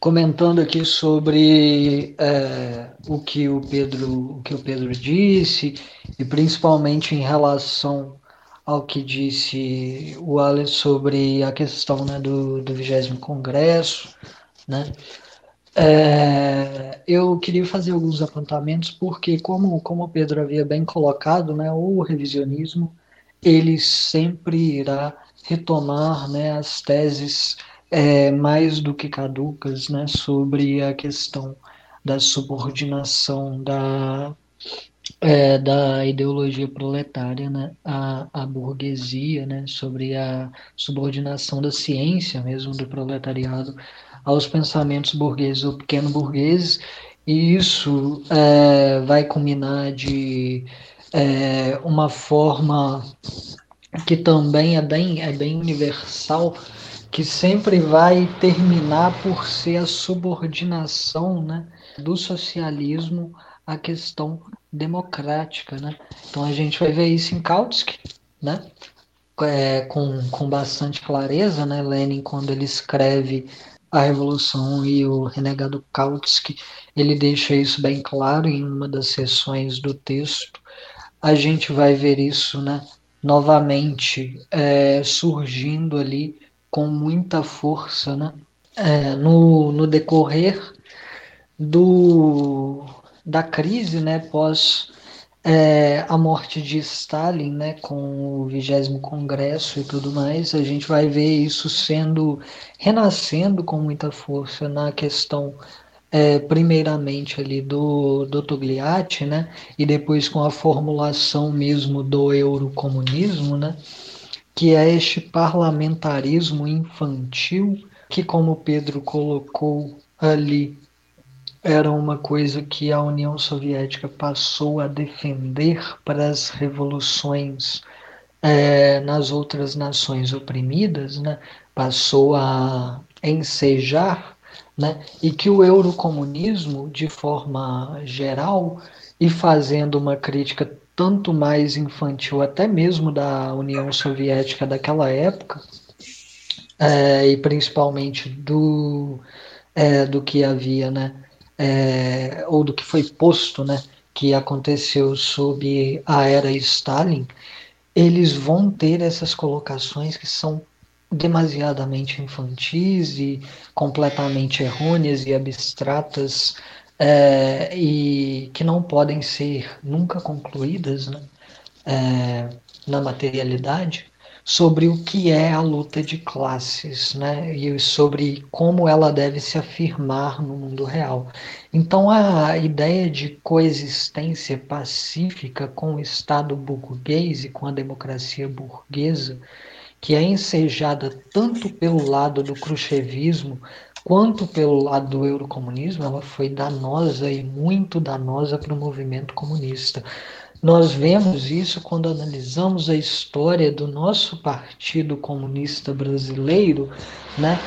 comentando aqui sobre é, o que o Pedro o que o Pedro disse e principalmente em relação ao que disse o Alex sobre a questão né, do, do 20 Congresso, né? É, eu queria fazer alguns apontamentos porque, como, como o Pedro havia bem colocado, né, o revisionismo ele sempre irá retomar né, as teses é, mais do que caducas né, sobre a questão da subordinação da, é, da ideologia proletária né, à, à burguesia, né, sobre a subordinação da ciência mesmo do proletariado aos pensamentos burgueses ou pequeno burgueses, e isso é, vai culminar de é, uma forma que também é bem, é bem universal, que sempre vai terminar por ser a subordinação né, do socialismo à questão democrática, né? Então a gente vai ver isso em Kautsky, né? É, com, com bastante clareza, né? Lenin, quando ele escreve a Revolução e o renegado Kautsky, ele deixa isso bem claro em uma das sessões do texto. A gente vai ver isso, né? Novamente é, surgindo ali com muita força, né? É, no, no decorrer do, da crise né, pós é, a morte de Stalin, né, com o vigésimo congresso e tudo mais, a gente vai ver isso sendo renascendo com muita força na questão é, primeiramente ali do, do Togliatti, né, e depois com a formulação mesmo do eurocomunismo, né, que é este parlamentarismo infantil que, como Pedro colocou ali era uma coisa que a União Soviética passou a defender para as revoluções é, nas outras nações oprimidas, né? passou a ensejar, né? e que o eurocomunismo, de forma geral, e fazendo uma crítica tanto mais infantil, até mesmo da União Soviética daquela época, é, e principalmente do, é, do que havia né, é, ou do que foi posto, né, que aconteceu sob a era Stalin, eles vão ter essas colocações que são demasiadamente infantis e completamente errôneas e abstratas é, e que não podem ser nunca concluídas né, é, na materialidade sobre o que é a luta de classes, né? E sobre como ela deve se afirmar no mundo real. Então a ideia de coexistência pacífica com o Estado burguês e com a democracia burguesa, que é ensejada tanto pelo lado do cruchevismo quanto pelo lado do eurocomunismo, ela foi danosa e muito danosa para o movimento comunista. Nós vemos isso quando analisamos a história do nosso Partido Comunista Brasileiro, né,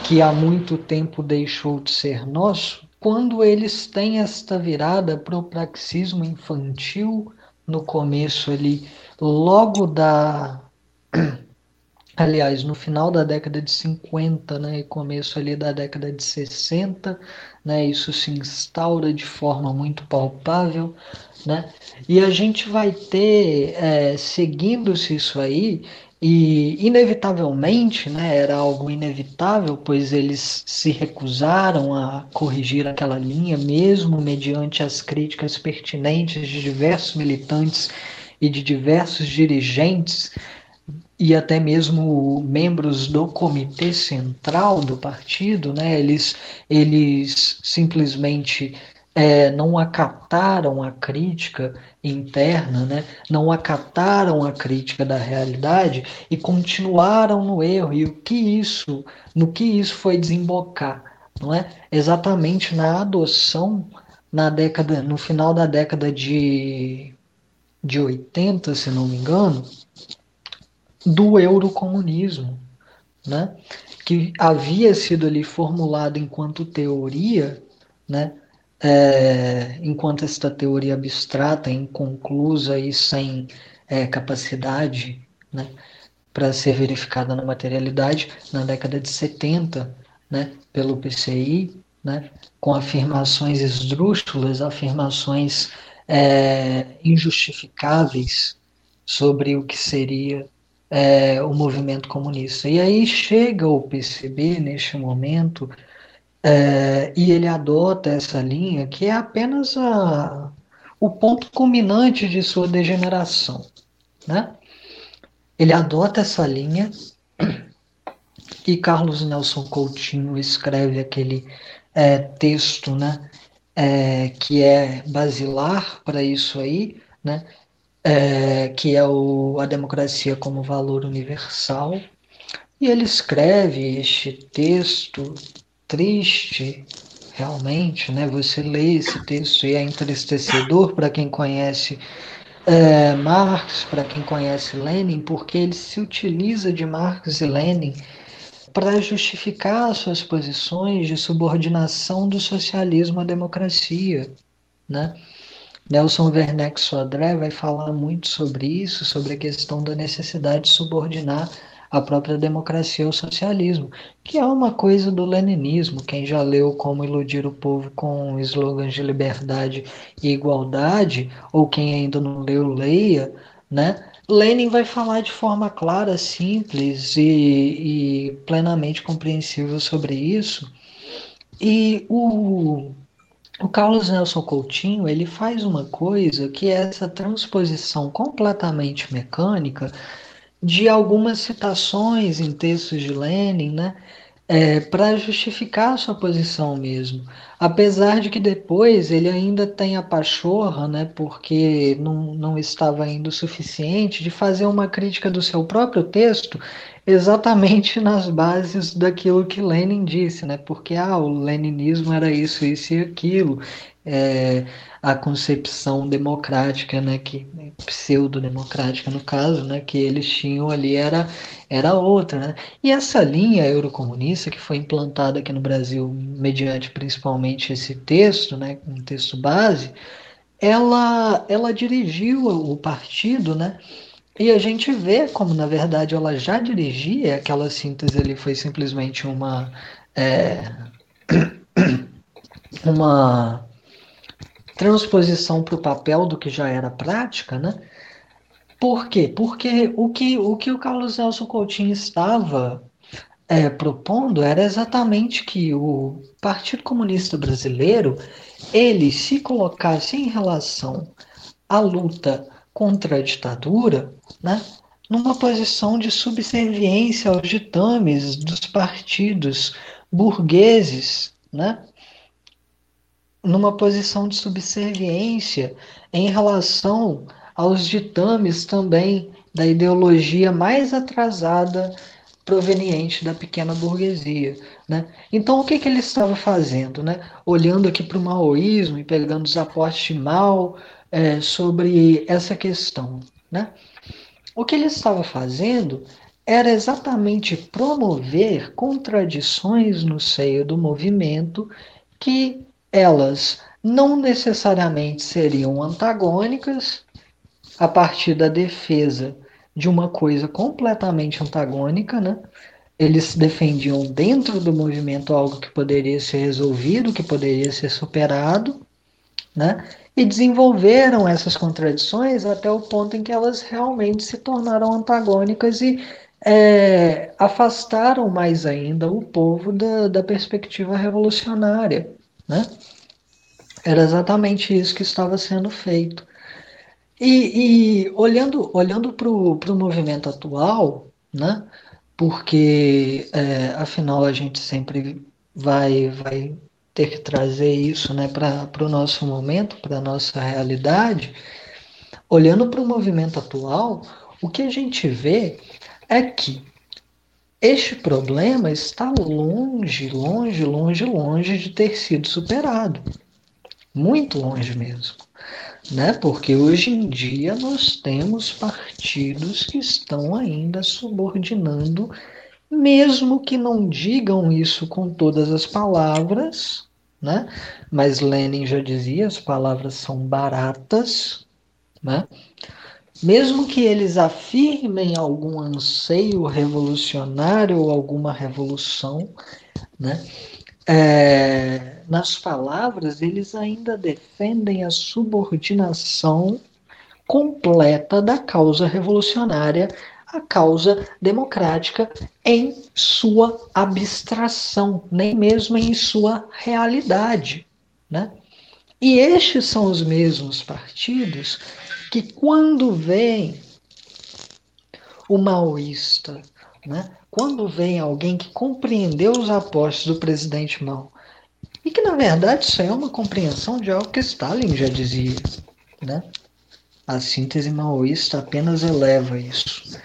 que há muito tempo deixou de ser nosso, quando eles têm esta virada para o praxismo infantil no começo ali, logo da aliás, no final da década de 50, né, e começo ali da década de 60, né, isso se instaura de forma muito palpável, né, e a gente vai ter, é, seguindo-se isso aí, e inevitavelmente, né, era algo inevitável, pois eles se recusaram a corrigir aquela linha, mesmo mediante as críticas pertinentes de diversos militantes e de diversos dirigentes e até mesmo membros do comitê central do partido, né, eles, eles simplesmente é, não acataram a crítica interna, né, não acataram a crítica da realidade e continuaram no erro. E o que isso, no que isso foi desembocar, não é? Exatamente na adoção na década, no final da década de, de 80, se não me engano, do eurocomunismo, né? que havia sido ali formulado enquanto teoria, né? É, enquanto esta teoria abstrata, inconclusa e sem é, capacidade né, para ser verificada na materialidade, na década de 70, né, pelo PCI, né, com afirmações esdrúxulas, afirmações é, injustificáveis sobre o que seria é, o movimento comunista. E aí chega o PCB neste momento é, e ele adota essa linha que é apenas a, o ponto culminante de sua degeneração. Né? Ele adota essa linha e Carlos Nelson Coutinho escreve aquele é, texto né, é, que é basilar para isso aí, né, é, que é o, a democracia como valor universal. E ele escreve este texto triste, realmente, né? Você lê esse texto e é entristecedor para quem conhece é, Marx, para quem conhece Lenin, porque ele se utiliza de Marx e Lenin para justificar suas posições de subordinação do socialismo à democracia, né? Nelson Werneck Sodré vai falar muito sobre isso, sobre a questão da necessidade de subordinar a própria democracia ao socialismo, que é uma coisa do leninismo. Quem já leu Como Iludir o Povo com slogans de liberdade e igualdade, ou quem ainda não leu, leia, né? Lenin vai falar de forma clara, simples e, e plenamente compreensível sobre isso. E o o Carlos Nelson Coutinho ele faz uma coisa que é essa transposição completamente mecânica de algumas citações em textos de Lenin, né, é, para justificar sua posição mesmo. Apesar de que depois ele ainda tem a pachorra, né, porque não, não estava indo o suficiente, de fazer uma crítica do seu próprio texto exatamente nas bases daquilo que Lenin disse, né? Porque ah, o leninismo era isso, isso e aquilo. É, a concepção democrática, né, que pseudo-democrática no caso, né, que eles tinham ali era era outra, né? E essa linha eurocomunista que foi implantada aqui no Brasil mediante principalmente esse texto, né, um texto base, ela ela dirigiu o partido, né, e a gente vê como, na verdade, ela já dirigia, aquela síntese ali foi simplesmente uma. É, uma transposição para o papel do que já era prática, né? Por quê? Porque o que o, que o Carlos Nelson Coutinho estava é, propondo era exatamente que o Partido Comunista Brasileiro ele se colocasse em relação à luta contra a ditadura, né, numa posição de subserviência aos ditames dos partidos burgueses, né, numa posição de subserviência em relação aos ditames também da ideologia mais atrasada proveniente da pequena burguesia. Né? Então, o que, que ele estava fazendo? Né? Olhando aqui para o maoísmo e pegando os aportes de é, sobre essa questão. Né? O que ele estava fazendo era exatamente promover contradições no seio do movimento que elas não necessariamente seriam antagônicas a partir da defesa de uma coisa completamente antagônica, né? Eles defendiam dentro do movimento algo que poderia ser resolvido, que poderia ser superado, né? E desenvolveram essas contradições até o ponto em que elas realmente se tornaram antagônicas e é, afastaram mais ainda o povo da, da perspectiva revolucionária. Né? Era exatamente isso que estava sendo feito. E, e olhando, olhando para o movimento atual, né? porque é, afinal a gente sempre vai, vai ter que trazer isso né, para o nosso momento, para a nossa realidade, olhando para o movimento atual, o que a gente vê é que este problema está longe, longe, longe, longe de ter sido superado. Muito longe mesmo. Né? Porque hoje em dia nós temos partidos que estão ainda subordinando, mesmo que não digam isso com todas as palavras, né? mas Lenin já dizia: as palavras são baratas. Né? Mesmo que eles afirmem algum anseio revolucionário ou alguma revolução, né? É, nas palavras, eles ainda defendem a subordinação completa da causa revolucionária à causa democrática em sua abstração, nem mesmo em sua realidade. Né? E estes são os mesmos partidos que quando vem o maoísta, né, quando vem alguém que compreendeu os apostos do presidente Mao, e que na verdade isso é uma compreensão de algo que Stalin já dizia, né? A síntese maoísta apenas eleva isso.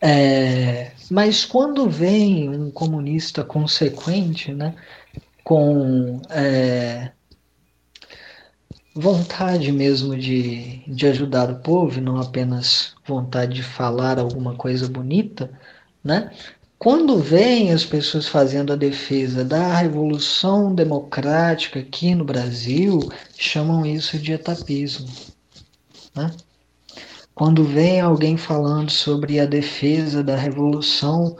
É, mas quando vem um comunista consequente, né, com é, vontade mesmo de, de ajudar o povo, não apenas vontade de falar alguma coisa bonita, né? Quando vem as pessoas fazendo a defesa da revolução democrática aqui no Brasil, chamam isso de etapismo. Né? Quando vem alguém falando sobre a defesa da revolução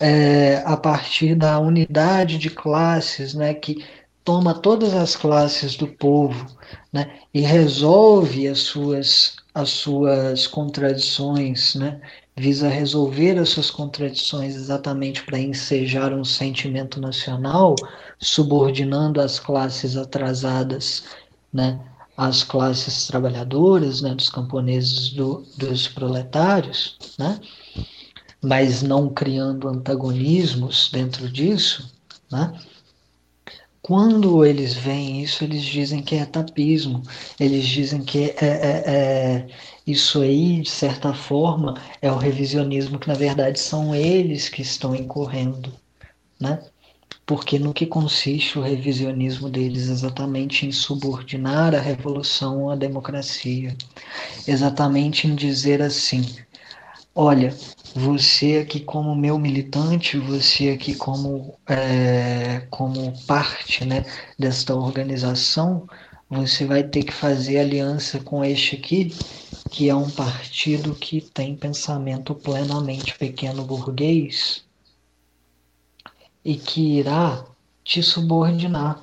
é, a partir da unidade de classes, né, que toma todas as classes do povo né, e resolve as suas, as suas contradições, né, visa resolver as suas contradições exatamente para ensejar um sentimento nacional, subordinando as classes atrasadas né, às classes trabalhadoras, né, dos camponeses, do, dos proletários, né, mas não criando antagonismos dentro disso, né, quando eles veem isso, eles dizem que é tapismo, eles dizem que é, é, é, isso aí, de certa forma, é o revisionismo, que na verdade são eles que estão incorrendo, né? Porque no que consiste o revisionismo deles? Exatamente em subordinar a revolução à democracia, exatamente em dizer assim: olha, você aqui como meu militante, você aqui como, é, como parte né, desta organização, você vai ter que fazer aliança com este aqui, que é um partido que tem pensamento plenamente pequeno burguês e que irá te subordinar,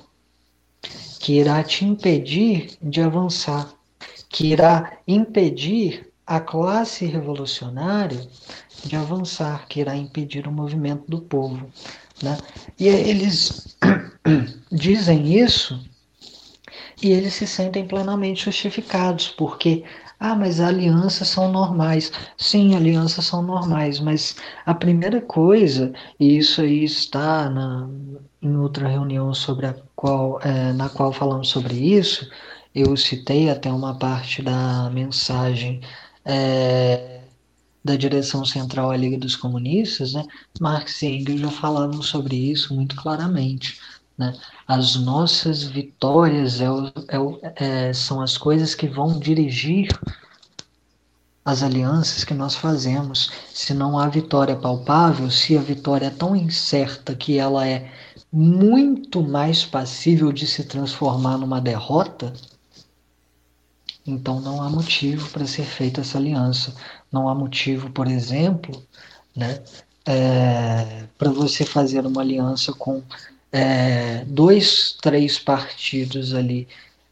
que irá te impedir de avançar, que irá impedir a classe revolucionária de avançar, que irá impedir o movimento do povo. Né? E eles dizem isso e eles se sentem plenamente justificados, porque, ah, mas alianças são normais. Sim, alianças são normais, mas a primeira coisa, e isso aí está na, em outra reunião sobre a qual, é, na qual falamos sobre isso, Eu citei até uma parte da mensagem é, da direção central Liga dos Comunistas, né? Marx e Engels já falavam sobre isso muito claramente. Né? As nossas vitórias é, é, é, são as coisas que vão dirigir as alianças que nós fazemos. Se não há vitória palpável, se a vitória é tão incerta que ela é muito mais passível de se transformar numa derrota, então não há motivo para ser feita essa aliança. Não há motivo, por exemplo, né, é, para você fazer uma aliança com é, dois, três partidos ali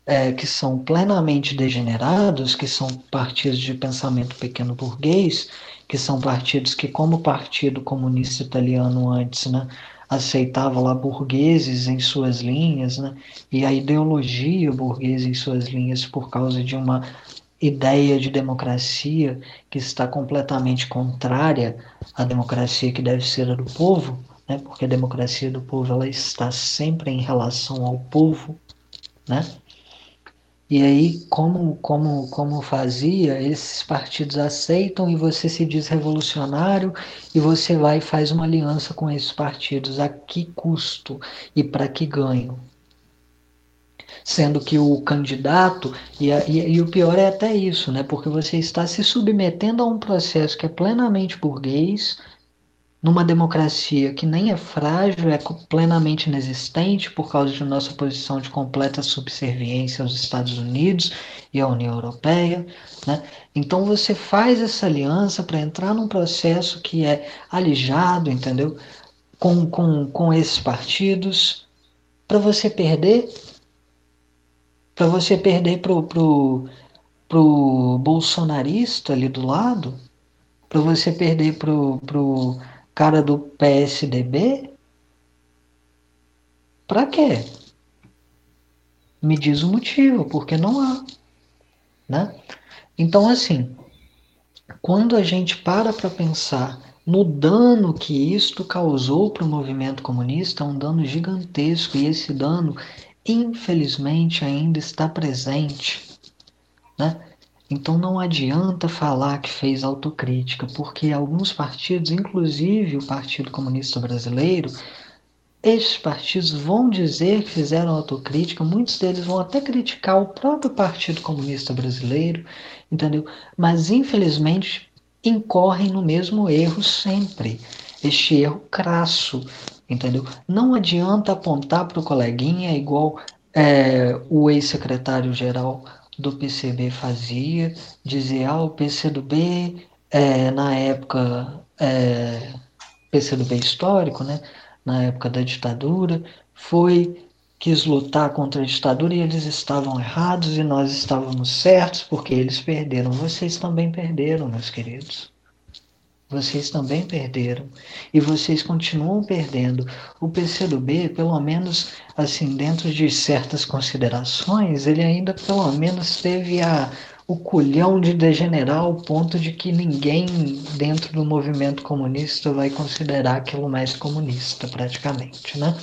é, que são plenamente degenerados, que são partidos de pensamento pequeno burguês, que são partidos que, como o Partido Comunista Italiano antes, né, aceitava lá burgueses em suas linhas, né, e a ideologia burguesa em suas linhas por causa de uma ideia de democracia que está completamente contrária à democracia que deve ser a do povo, né, porque a democracia do povo ela está sempre em relação ao povo, né? E aí, como, como, como fazia, esses partidos aceitam e você se diz revolucionário e você vai e faz uma aliança com esses partidos. A que custo e para que ganho? Sendo que o candidato, e, e, e o pior é até isso, né? porque você está se submetendo a um processo que é plenamente burguês, numa democracia que nem é frágil, é plenamente inexistente por causa de nossa posição de completa subserviência aos Estados Unidos e à União Europeia. Né? Então você faz essa aliança para entrar num processo que é alijado, entendeu? Com, com, com esses partidos, para você perder, para você perder pro, pro, pro bolsonarista ali do lado, para você perder pro, pro cara do PSDB? Para quê? Me diz o motivo, porque não há, né? Então assim, quando a gente para para pensar no dano que isto causou para o movimento comunista, é um dano gigantesco e esse dano, infelizmente, ainda está presente, né? Então não adianta falar que fez autocrítica, porque alguns partidos, inclusive o Partido Comunista Brasileiro, esses partidos vão dizer que fizeram autocrítica, muitos deles vão até criticar o próprio Partido Comunista Brasileiro, entendeu? Mas infelizmente incorrem no mesmo erro sempre, este erro crasso, entendeu? Não adianta apontar para o coleguinha igual é, o ex-secretário-geral do PCB fazia, dizer, ah, o PCdoB, é, na época, é, PCdoB histórico, né, na época da ditadura, foi, quis lutar contra a ditadura e eles estavam errados e nós estávamos certos porque eles perderam. Vocês também perderam, meus queridos. Vocês também perderam e vocês continuam perdendo. O PCdoB, pelo menos assim, dentro de certas considerações, ele ainda pelo menos teve a, o culhão de degenerar ao ponto de que ninguém dentro do movimento comunista vai considerar aquilo mais comunista, praticamente, né?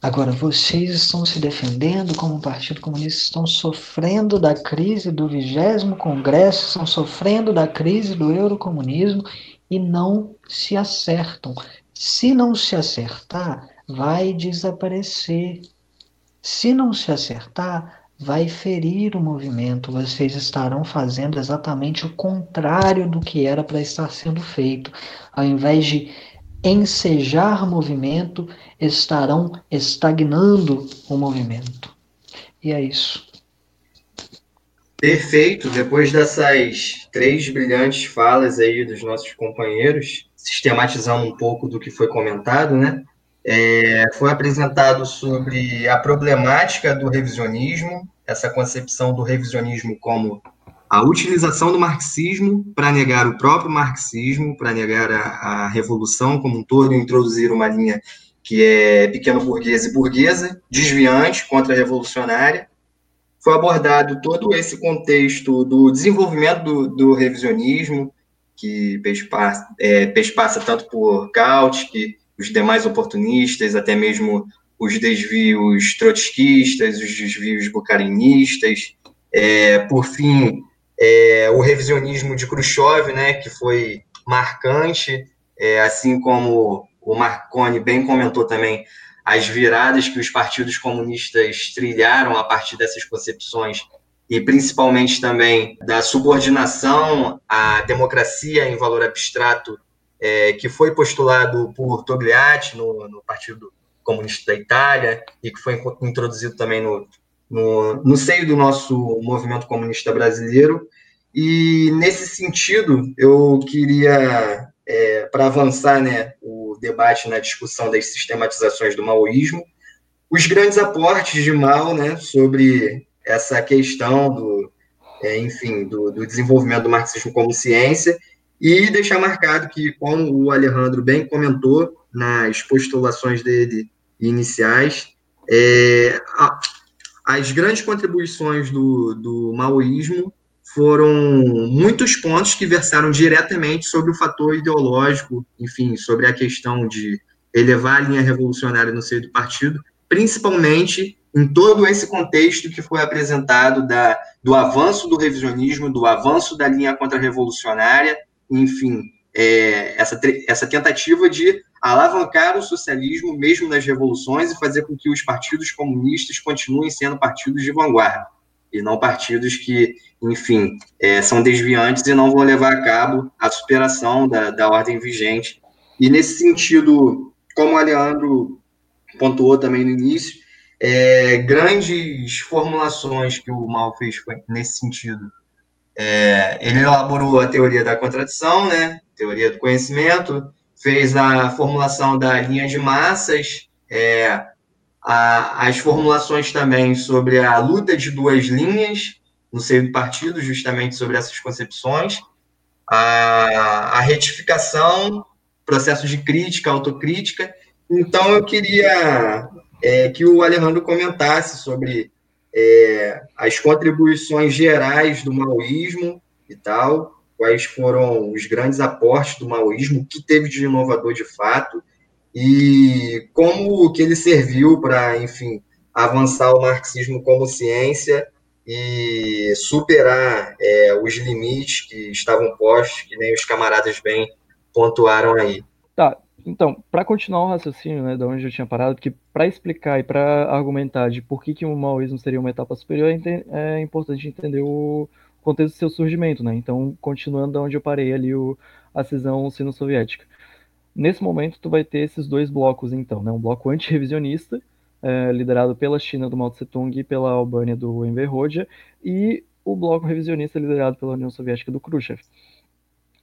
Agora, vocês estão se defendendo como Partido Comunista, estão sofrendo da crise do vigésimo Congresso, estão sofrendo da crise do eurocomunismo e não se acertam. Se não se acertar, vai desaparecer. Se não se acertar, vai ferir o movimento. Vocês estarão fazendo exatamente o contrário do que era para estar sendo feito. Ao invés de ensejar movimento, estarão estagnando o movimento. E é isso. Perfeito. Depois dessas três brilhantes falas aí dos nossos companheiros, sistematizando um pouco do que foi comentado, né? É, foi apresentado sobre a problemática do revisionismo, essa concepção do revisionismo como a utilização do marxismo para negar o próprio marxismo, para negar a, a, revolução como um todo, e introduzir uma linha que é pequeno burguesa e burguesa, desviante, contra-revolucionária. Foi abordado todo esse contexto do desenvolvimento do, do revisionismo, que passa, é, tanto por Kautsky, os demais oportunistas, até mesmo os desvios trotskistas, os desvios bucarinistas, é, por fim, é, o revisionismo de Khrushchev, né, que foi marcante, é, assim como o Marconi bem comentou também, as viradas que os partidos comunistas trilharam a partir dessas concepções e principalmente também da subordinação à democracia em valor abstrato é, que foi postulado por Togliatti no, no, Partido Comunista da Itália e que foi introduzido também no, no, no seio do nosso movimento comunista brasileiro. E nesse sentido, eu queria, é, para avançar né, o debate na discussão das sistematizações do maoísmo, os grandes aportes de Mao né, sobre essa questão do, é, enfim, do, do, desenvolvimento do marxismo como ciência e deixar marcado que, como o Alejandro bem comentou nas postulações dele iniciais, é, as grandes contribuições do, do maoísmo foram muitos pontos que versaram diretamente sobre o fator ideológico, enfim, sobre a questão de elevar a linha revolucionária no seio do partido, principalmente em todo esse contexto que foi apresentado da, do avanço do revisionismo, do avanço da linha contra-revolucionária, enfim, é, essa, essa tentativa de alavancar o socialismo mesmo nas revoluções e fazer com que os partidos comunistas continuem sendo partidos de vanguarda e não partidos que, enfim, é, são desviantes e não vão levar a cabo a superação da, da ordem vigente. E nesse sentido, como o Leandro pontuou também no início, é, grandes formulações que o Mal fez nesse sentido. É, ele elaborou a teoria da contradição, né, teoria do conhecimento, fez a formulação da linha de massas, é, a, as formulações também sobre a luta de duas linhas no seio do partido, justamente sobre essas concepções, a, a retificação, processo de crítica, autocrítica. Então, eu queria é, que o Alejandro comentasse sobre é, as contribuições gerais do maoísmo e tal, quais foram os grandes aportes do maoísmo, o que teve de inovador de fato, e como que ele serviu para, enfim, avançar o marxismo como ciência e superar é, os limites que estavam postos, que nem os camaradas bem pontuaram aí. Então, para continuar o raciocínio, né, da onde eu tinha parado, que para explicar e para argumentar de por que, que o maoísmo seria uma etapa superior, é, é importante entender o contexto do seu surgimento, né? Então, continuando da onde eu parei ali, o, a cisão sino-soviética. Nesse momento, tu vai ter esses dois blocos, então, né? Um bloco anti-revisionista, é, liderado pela China do Mao Tse-tung e pela Albânia do Enver Hoxha, e o bloco revisionista liderado pela União Soviética do Khrushchev.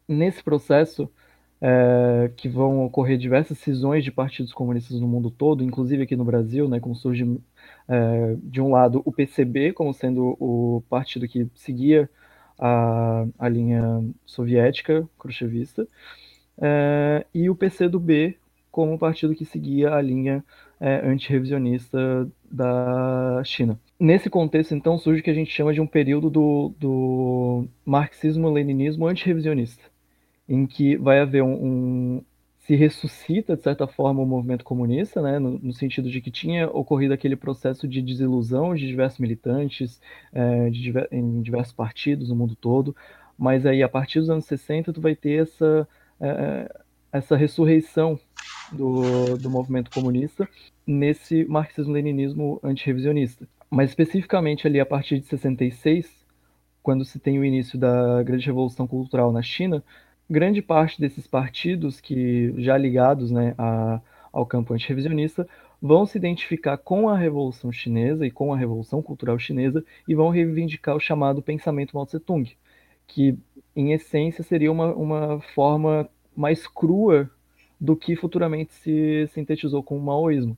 Nesse processo, é, que vão ocorrer diversas cisões de partidos comunistas no mundo todo, inclusive aqui no Brasil, né, como surge é, de um lado o PCB como sendo o partido que seguia a, a linha soviética, khrushchevista, é, e o PCdoB como o partido que seguia a linha é, antirrevisionista da China. Nesse contexto, então, surge o que a gente chama de um período do, do marxismo-leninismo antirrevisionista em que vai haver um, um, se ressuscita de certa forma o movimento comunista, né, no, no, sentido de que tinha ocorrido aquele processo de desilusão de diversos militantes é, de diver, em diversos partidos no mundo todo, mas aí a partir dos anos 60 tu vai ter essa é, essa ressurreição do, do movimento comunista nesse marxismo-leninismo antirrevisionista. Mas especificamente ali a partir de 66, quando se tem o início da grande revolução cultural na China, grande parte desses partidos que já ligados né, a, ao campo antirrevisionista vão se identificar com a Revolução Chinesa e com a Revolução Cultural Chinesa e vão reivindicar o chamado pensamento Mao Tse-tung, que em essência seria uma, uma forma mais crua do que futuramente se sintetizou com o maoísmo.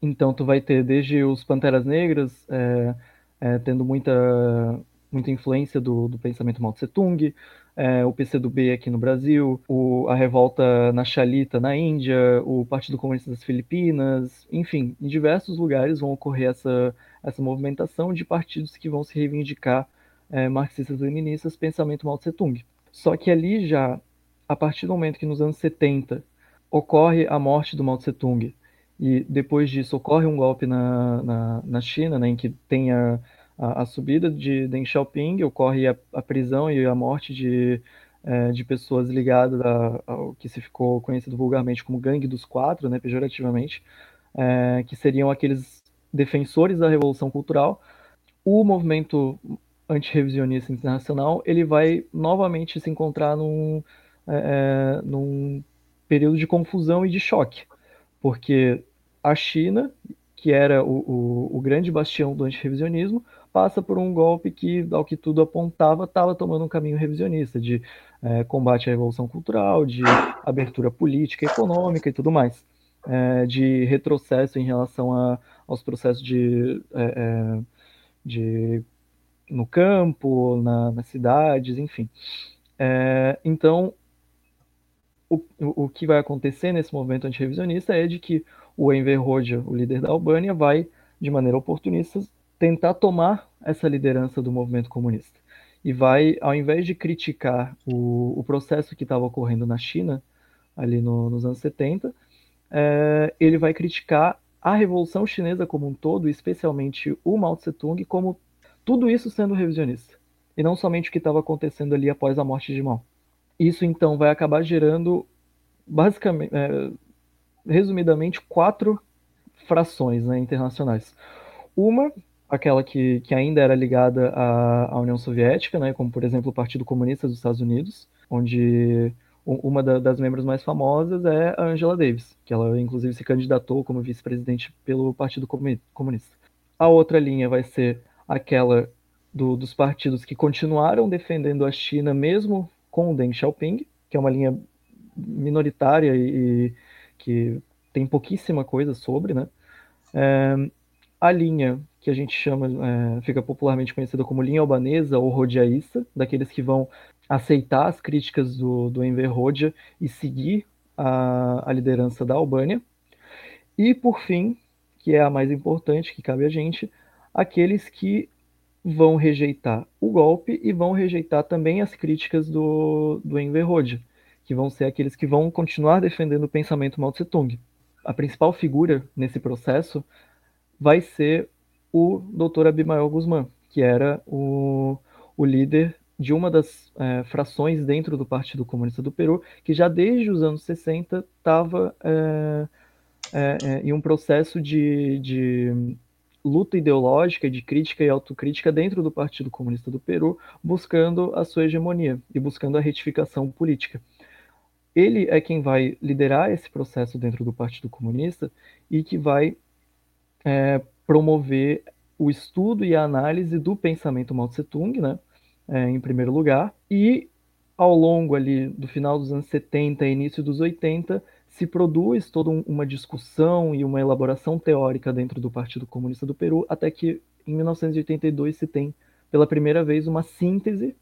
Então tu vai ter desde os Panteras Negras é, é, tendo muita, muita influência do, do pensamento Mao Tse-tung, é, o PCdoB aqui no Brasil, o, a revolta na Xalita na Índia, o Partido Comunista das Filipinas, enfim, em diversos lugares vão ocorrer essa, essa movimentação de partidos que vão se reivindicar é, marxistas-leninistas, pensamento Mao Tse-tung. Só que ali já, a partir do momento que nos anos 70 ocorre a morte do Mao Tse-tung e depois disso ocorre um golpe na, na, na China, né, em que tem a, a, a, subida de Deng Xiaoping, ocorre a, a prisão e a morte de, é, de pessoas ligadas a, ao que se ficou conhecido vulgarmente como Gangue dos Quatro, né, pejorativamente, é, que seriam aqueles defensores da Revolução Cultural. O movimento antirrevisionista internacional ele vai novamente se encontrar num, é, é num período de confusão e de choque porque a China, que era o, o, o grande bastião do antirrevisionismo, passa por um golpe que, ao que tudo apontava, estava tomando um caminho revisionista, de é, combate à revolução cultural, de abertura política, econômica e tudo mais, é, de retrocesso em relação a, aos processos de, é, é de no campo, na, nas cidades, enfim. É, então, o, o que vai acontecer nesse movimento antirrevisionista é de que o Enver Hoxha, o líder da Albânia, vai, de maneira oportunista, tentar tomar essa liderança do movimento comunista. E vai, ao invés de criticar o, o processo que estava ocorrendo na China, ali no, nos anos 70, é, ele vai criticar a Revolução Chinesa como um todo, especialmente o Mao Tse-tung, como tudo isso sendo revisionista. E não somente o que estava acontecendo ali após a morte de Mao. Isso então vai acabar gerando, basicamente, é, resumidamente, quatro frações né, internacionais. Uma, aquela que, que ainda era ligada à, à, União Soviética, né, como por exemplo o Partido Comunista dos Estados Unidos, onde uma da, das membros mais famosas é a Angela Davis, que ela inclusive se candidatou como vice-presidente pelo Partido Comunista. A outra linha vai ser aquela do, dos partidos que continuaram defendendo a China mesmo com Deng Xiaoping, que é uma linha minoritária e, e que tem pouquíssima coisa sobre, né? É, a linha que a gente chama, é, fica popularmente conhecida como linha albanesa ou rodiaísta, daqueles que vão aceitar as críticas do, do Enver Hoxha e seguir a, a liderança da Albânia. E, por fim, que é a mais importante que cabe a gente, aqueles que vão rejeitar o golpe e vão rejeitar também as críticas do, do Enver Hoxha, que vão ser aqueles que vão continuar defendendo o pensamento Mao Tse-tung. A principal figura nesse processo vai ser o Dr. Abimael Guzmán, que era o, o líder de uma das é, frações dentro do Partido Comunista do Peru, que já desde os anos 60 estava é, é, é, em um processo de, de luta ideológica de crítica e autocrítica dentro do Partido Comunista do Peru, buscando a sua hegemonia e buscando a retificação política. Ele é quem vai liderar esse processo dentro do Partido Comunista e que vai é, promover o estudo e a análise do pensamento Mao Tse-tung, né, é, em primeiro lugar, e ao longo ali do final dos anos 70 e início dos 80, se produz toda uma discussão e uma elaboração teórica dentro do Partido Comunista do Peru, até que em 1982 se tem pela primeira vez uma síntese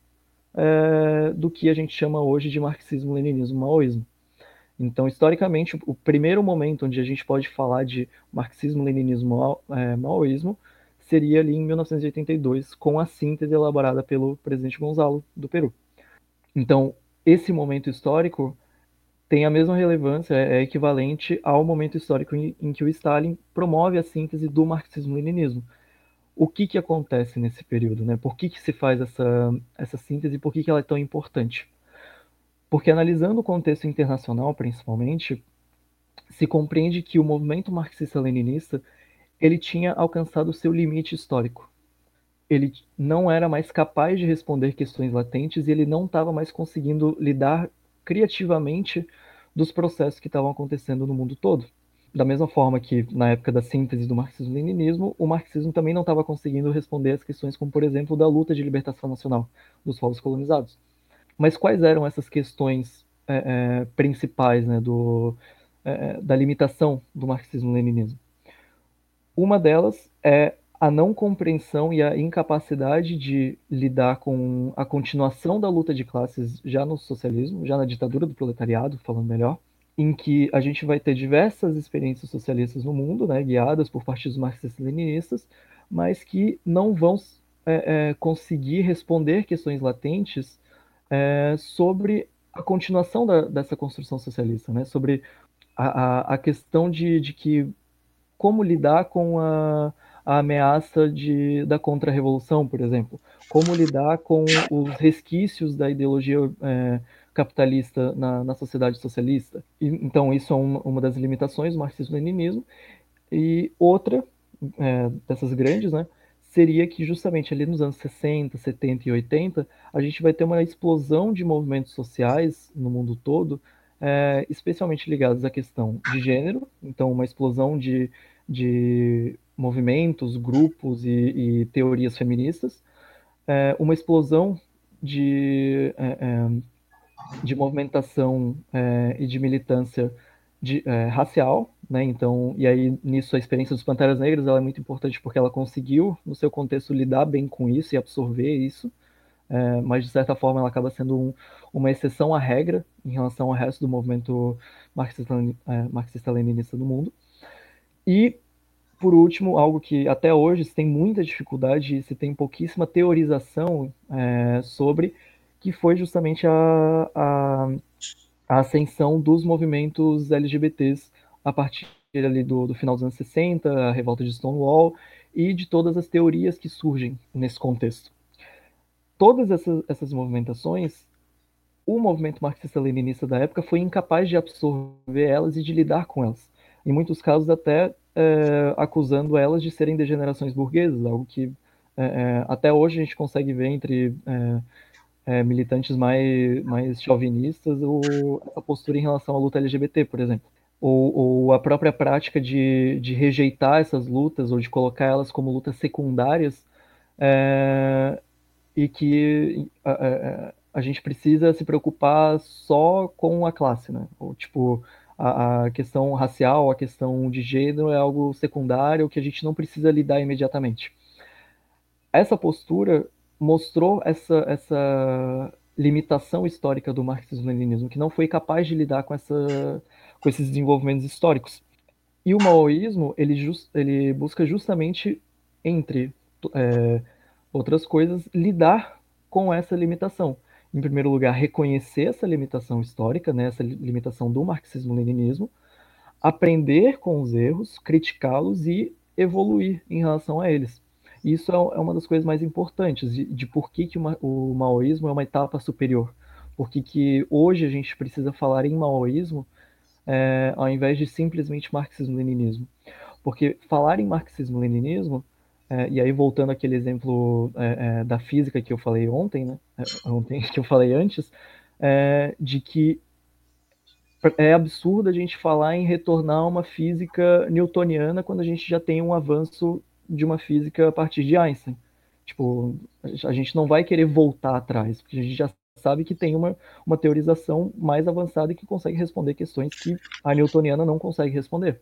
é, do que a gente chama hoje de marxismo-leninismo-maoísmo. Então, historicamente, o primeiro momento onde a gente pode falar de marxismo-leninismo-maoísmo seria ali em 1982, com a síntese elaborada pelo presidente Gonzalo do Peru. Então, esse momento histórico tem a mesma relevância, é, é equivalente ao momento histórico em, em que o Stalin promove a síntese do marxismo-leninismo. O que, que acontece nesse período? Né? Por que, que se faz essa, essa síntese e por que, que ela é tão importante? Porque analisando o contexto internacional, principalmente, se compreende que o movimento marxista-leninista ele tinha alcançado seu limite histórico. Ele não era mais capaz de responder questões latentes e ele não estava mais conseguindo lidar criativamente dos processos que estavam acontecendo no mundo todo. Da mesma forma que, na época da síntese do marxismo-leninismo, o marxismo também não estava conseguindo responder às questões como, por exemplo, da luta de libertação nacional dos povos colonizados. Mas quais eram essas questões é, é, principais né, do, é, da limitação do marxismo-leninismo? Uma delas é a não compreensão e a incapacidade de lidar com a continuação da luta de classes já no socialismo, já na ditadura do proletariado, falando melhor, em que a gente vai ter diversas experiências socialistas no mundo, né, guiadas por partidos marxistas-leninistas, mas que não vão é, é, conseguir responder questões latentes é, sobre a continuação da, dessa construção socialista, né, sobre a, a, a questão de, de que como lidar com a, a ameaça de, da contra-revolução, por exemplo, como lidar com os resquícios da ideologia é, capitalista na, na, sociedade socialista. E, então, isso é uma, uma das limitações do marxismo-leninismo. E outra é, dessas grandes, né, seria que justamente ali nos anos 60, 70 e 80, a gente vai ter uma explosão de movimentos sociais no mundo todo, é, especialmente ligados à questão de gênero, então uma explosão de, de movimentos, grupos e, e teorias feministas, é, uma explosão de, é, é de movimentação é, e de militância de, é, racial, né? Então, e aí nisso a experiência dos Panteras Negras ela é muito importante porque ela conseguiu, no seu contexto, lidar bem com isso e absorver isso, é, mas de certa forma ela acaba sendo um, uma exceção à regra em relação ao resto do movimento é, marxista-leninista do mundo. E, por último, algo que até hoje se tem muita dificuldade se tem pouquíssima teorização é, sobre, que foi justamente a, a a ascensão dos movimentos LGBTs a partir ali do, do final dos anos 60, a revolta de Stonewall e de todas as teorias que surgem nesse contexto. Todas essas, essas movimentações, o movimento marxista-leninista da época foi incapaz de absorver elas e de lidar com elas. Em muitos casos, até é, acusando elas de serem degenerações burguesas, algo que é, é, até hoje a gente consegue ver entre é, é, militantes mais, mais chauvinistas a postura em relação à luta LGBT, por exemplo. Ou, ou, a própria prática de, de rejeitar essas lutas ou de colocar elas como lutas secundárias é, e que a, a, a, gente precisa se preocupar só com a classe, né? Ou, tipo, a, a questão racial, a questão de gênero é algo secundário que a gente não precisa lidar imediatamente. Essa postura mostrou essa, essa limitação histórica do marxismo-leninismo, que não foi capaz de lidar com, essa, com esses desenvolvimentos históricos. E o maoísmo, ele, just, ele busca justamente, entre é, outras coisas, lidar com essa limitação. Em primeiro lugar, reconhecer essa limitação histórica, né, essa limitação do marxismo-leninismo, aprender com os erros, criticá-los e evoluir em relação a eles. Isso é, é uma das coisas mais importantes de, de por que, que uma, o maoísmo é uma etapa superior. Por que, que hoje a gente precisa falar em maoísmo é, ao invés de simplesmente marxismo-leninismo. Porque falar em marxismo-leninismo, é, e aí voltando àquele exemplo é, é da física que eu falei ontem, né, é, ontem que eu falei antes, é, de que é absurdo a gente falar em retornar uma física newtoniana quando a gente já tem um avanço de uma física a partir de Einstein. Tipo, a gente não vai querer voltar atrás, porque a gente já sabe que tem uma, uma teorização mais avançada e que consegue responder questões que a newtoniana não consegue responder.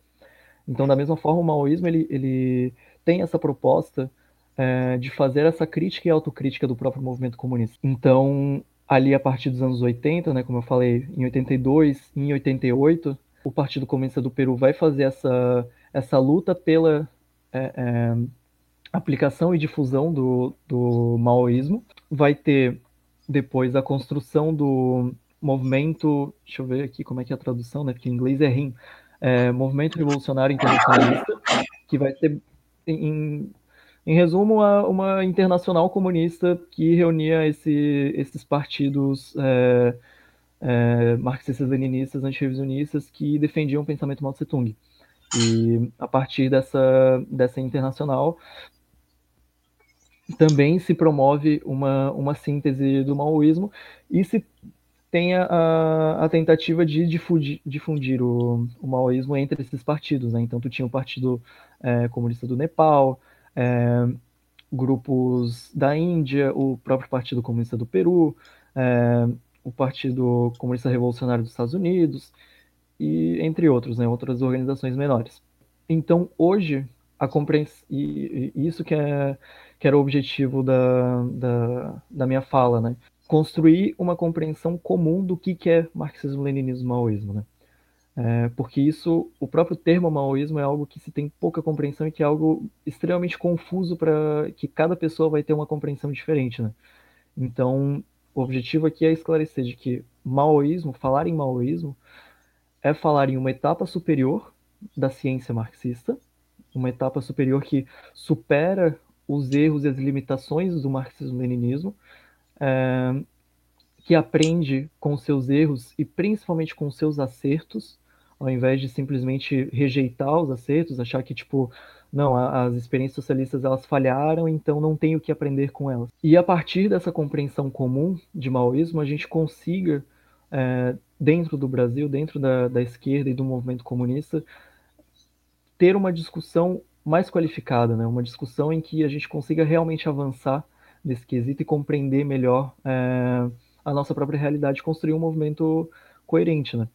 Então, da mesma forma, o maoísmo ele, ele tem essa proposta é, de fazer essa crítica e autocrítica do próprio movimento comunista. Então, ali a partir dos anos 80, né, como eu falei, em 82, em 88, o Partido Comunista do Peru vai fazer essa, essa luta pela é, é, aplicação e difusão do, do maoísmo. Vai ter depois a construção do movimento, deixa eu ver aqui como é que é a tradução, né? Porque em inglês é RIM, é, Movimento Revolucionário Internacionalista, que vai ter, em, em resumo, uma, uma internacional comunista que reunia esse, esses partidos é, é, marxistas-leninistas, antirrevisionistas, que defendiam o pensamento Mao Tse-tung. E a partir dessa, dessa internacional também se promove uma, uma síntese do maoísmo e se tem a, a tentativa de difundir, difundir o, o, maoísmo entre esses partidos. Né? Então, tu tinha o Partido é, Comunista do Nepal, é, grupos da Índia, o próprio Partido Comunista do Peru, é, o Partido Comunista Revolucionário dos Estados Unidos, e entre outros, né, outras organizações menores. Então, hoje, a compreensão, e, e, isso que, é, que era o objetivo da, da, da minha fala, né, construir uma compreensão comum do que, que é marxismo, leninismo, maoísmo, né. É, porque isso, o próprio termo maoísmo é algo que se tem pouca compreensão e que é algo extremamente confuso para que cada pessoa vai ter uma compreensão diferente, né? Então, o objetivo aqui é esclarecer de que maoísmo, falar em maoísmo, é falar em uma etapa superior da ciência marxista, uma etapa superior que supera os erros e as limitações do marxismo-leninismo, é, que aprende com seus erros e principalmente com seus acertos, ao invés de simplesmente rejeitar os acertos, achar que tipo não, as experiências socialistas elas falharam, então não tenho o que aprender com elas. E a partir dessa compreensão comum de maoísmo, a gente consiga, é, dentro do Brasil, dentro da, da esquerda e do movimento comunista, ter uma discussão mais qualificada, né? uma discussão em que a gente consiga realmente avançar nesse quesito e compreender melhor é, a nossa própria realidade, construir um movimento coerente. Né?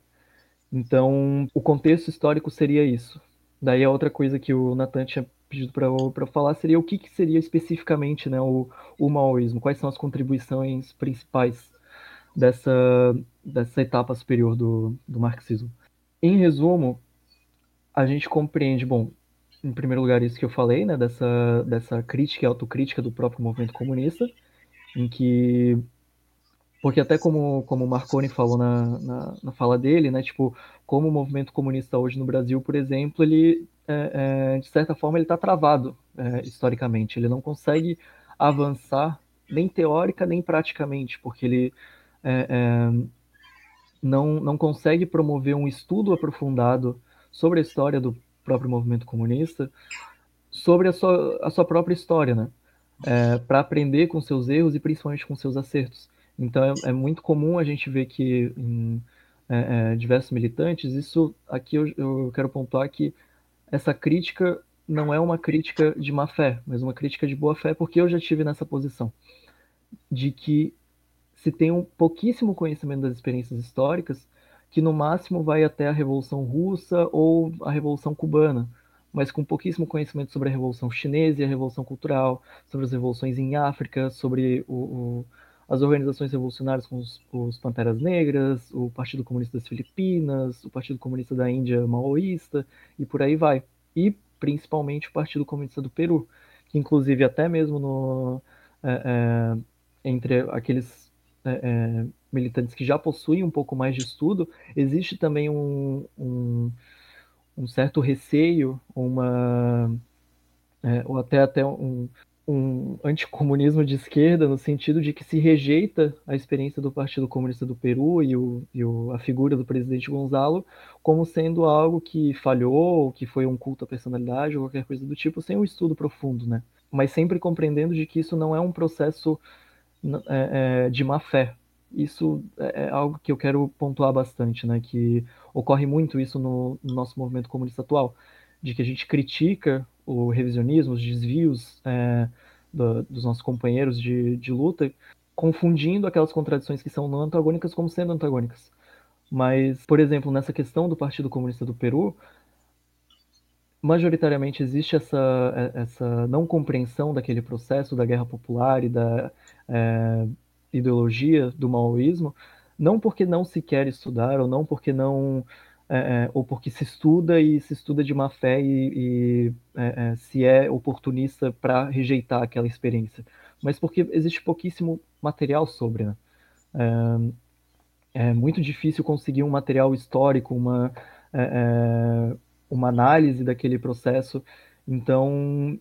Então, o contexto histórico seria isso. Daí a outra coisa que o Natan tinha pedido para falar seria o que, que, seria especificamente né, o, o maoísmo, quais são as contribuições principais dessa, dessa etapa superior do, do marxismo. Em resumo, a gente compreende, bom, em primeiro lugar, isso que eu falei, né, dessa, dessa crítica e autocrítica do próprio movimento comunista, em que porque até como, como o Marconi falou na, na, na, fala dele, né, tipo, como o movimento comunista hoje no Brasil, por exemplo, ele, é, é, de certa forma, ele está travado é, historicamente. Ele não consegue avançar nem teórica nem praticamente, porque ele é, é, não, não consegue promover um estudo aprofundado sobre a história do próprio movimento comunista, sobre a sua, a sua própria história, né, é, para aprender com seus erros e principalmente com seus acertos. Então é, é muito comum a gente ver que em é, é, diversos militantes, isso aqui eu, eu quero pontuar que essa crítica não é uma crítica de má fé, mas uma crítica de boa fé, porque eu já tive nessa posição de que se tem um pouquíssimo conhecimento das experiências históricas, que no máximo vai até a Revolução Russa ou a Revolução Cubana, mas com pouquíssimo conhecimento sobre a Revolução Chinesa e a Revolução Cultural, sobre as revoluções em África, sobre o, o as organizações revolucionárias como os, os, Panteras Negras, o Partido Comunista das Filipinas, o Partido Comunista da Índia maoísta e por aí vai. E principalmente o Partido Comunista do Peru, que inclusive até mesmo no, é, é, entre aqueles é, é militantes que já possuem um pouco mais de estudo, existe também um, um, um certo receio, uma é, ou até até um, um anticomunismo de esquerda, no sentido de que se rejeita a experiência do Partido Comunista do Peru e, o, e o, a figura do presidente Gonzalo como sendo algo que falhou, que foi um culto à personalidade ou qualquer coisa do tipo, sem um estudo profundo, né? Mas sempre compreendendo de que isso não é um processo é, é, de má fé. Isso é, é algo que eu quero pontuar bastante, né? Que ocorre muito isso no, no nosso movimento comunista atual, de que a gente critica o revisionismo, os desvios é, do, dos nossos companheiros de, de luta, confundindo aquelas contradições que são não antagônicas como sendo antagônicas. Mas, por exemplo, nessa questão do Partido Comunista do Peru, majoritariamente existe essa, é, essa não compreensão daquele processo da guerra popular e da é, ideologia do maoísmo, não porque não se quer estudar ou não porque não é, é, ou porque se estuda e se estuda de má fé e, e é, é se é oportunista para rejeitar aquela experiência, mas porque existe pouquíssimo material sobre. Né? É, é, muito difícil conseguir um material histórico, uma, é, uma análise daquele processo, então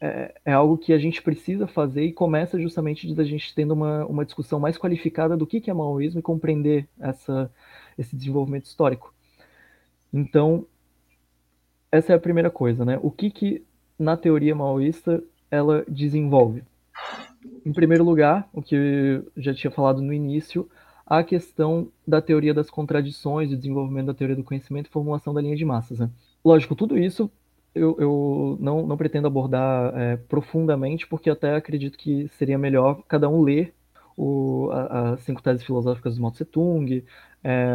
é, é, algo que a gente precisa fazer e começa justamente da gente tendo uma, uma discussão mais qualificada do que, que é maoísmo e compreender essa, esse desenvolvimento histórico. Então, essa é a primeira coisa, né? O que que na teoria maoísta ela desenvolve? Em primeiro lugar, o que eu já tinha falado no início, a questão da teoria das contradições, o desenvolvimento da teoria do conhecimento e formulação da linha de massas. Né? Lógico, tudo isso eu, eu não, não, pretendo abordar é, profundamente, porque até acredito que seria melhor cada um ler as cinco teses filosóficas do Mao Tse Tung, é,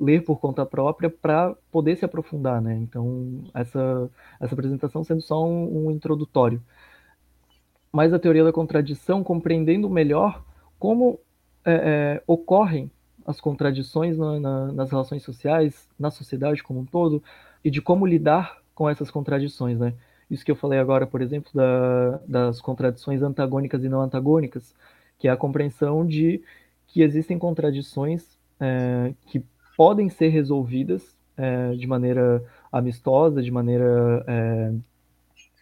ler por conta própria para poder se aprofundar, né? Então, essa, essa apresentação sendo só um, um introdutório. Mas a teoria da contradição, compreendendo melhor como é, é, ocorrem as contradições na, na, nas relações sociais, na sociedade como um todo, e de como lidar com essas contradições, né? Isso que eu falei agora, por exemplo, da, das contradições antagônicas e não antagônicas, que é a compreensão de que existem contradições é, que podem ser resolvidas é, de maneira amistosa, de maneira é,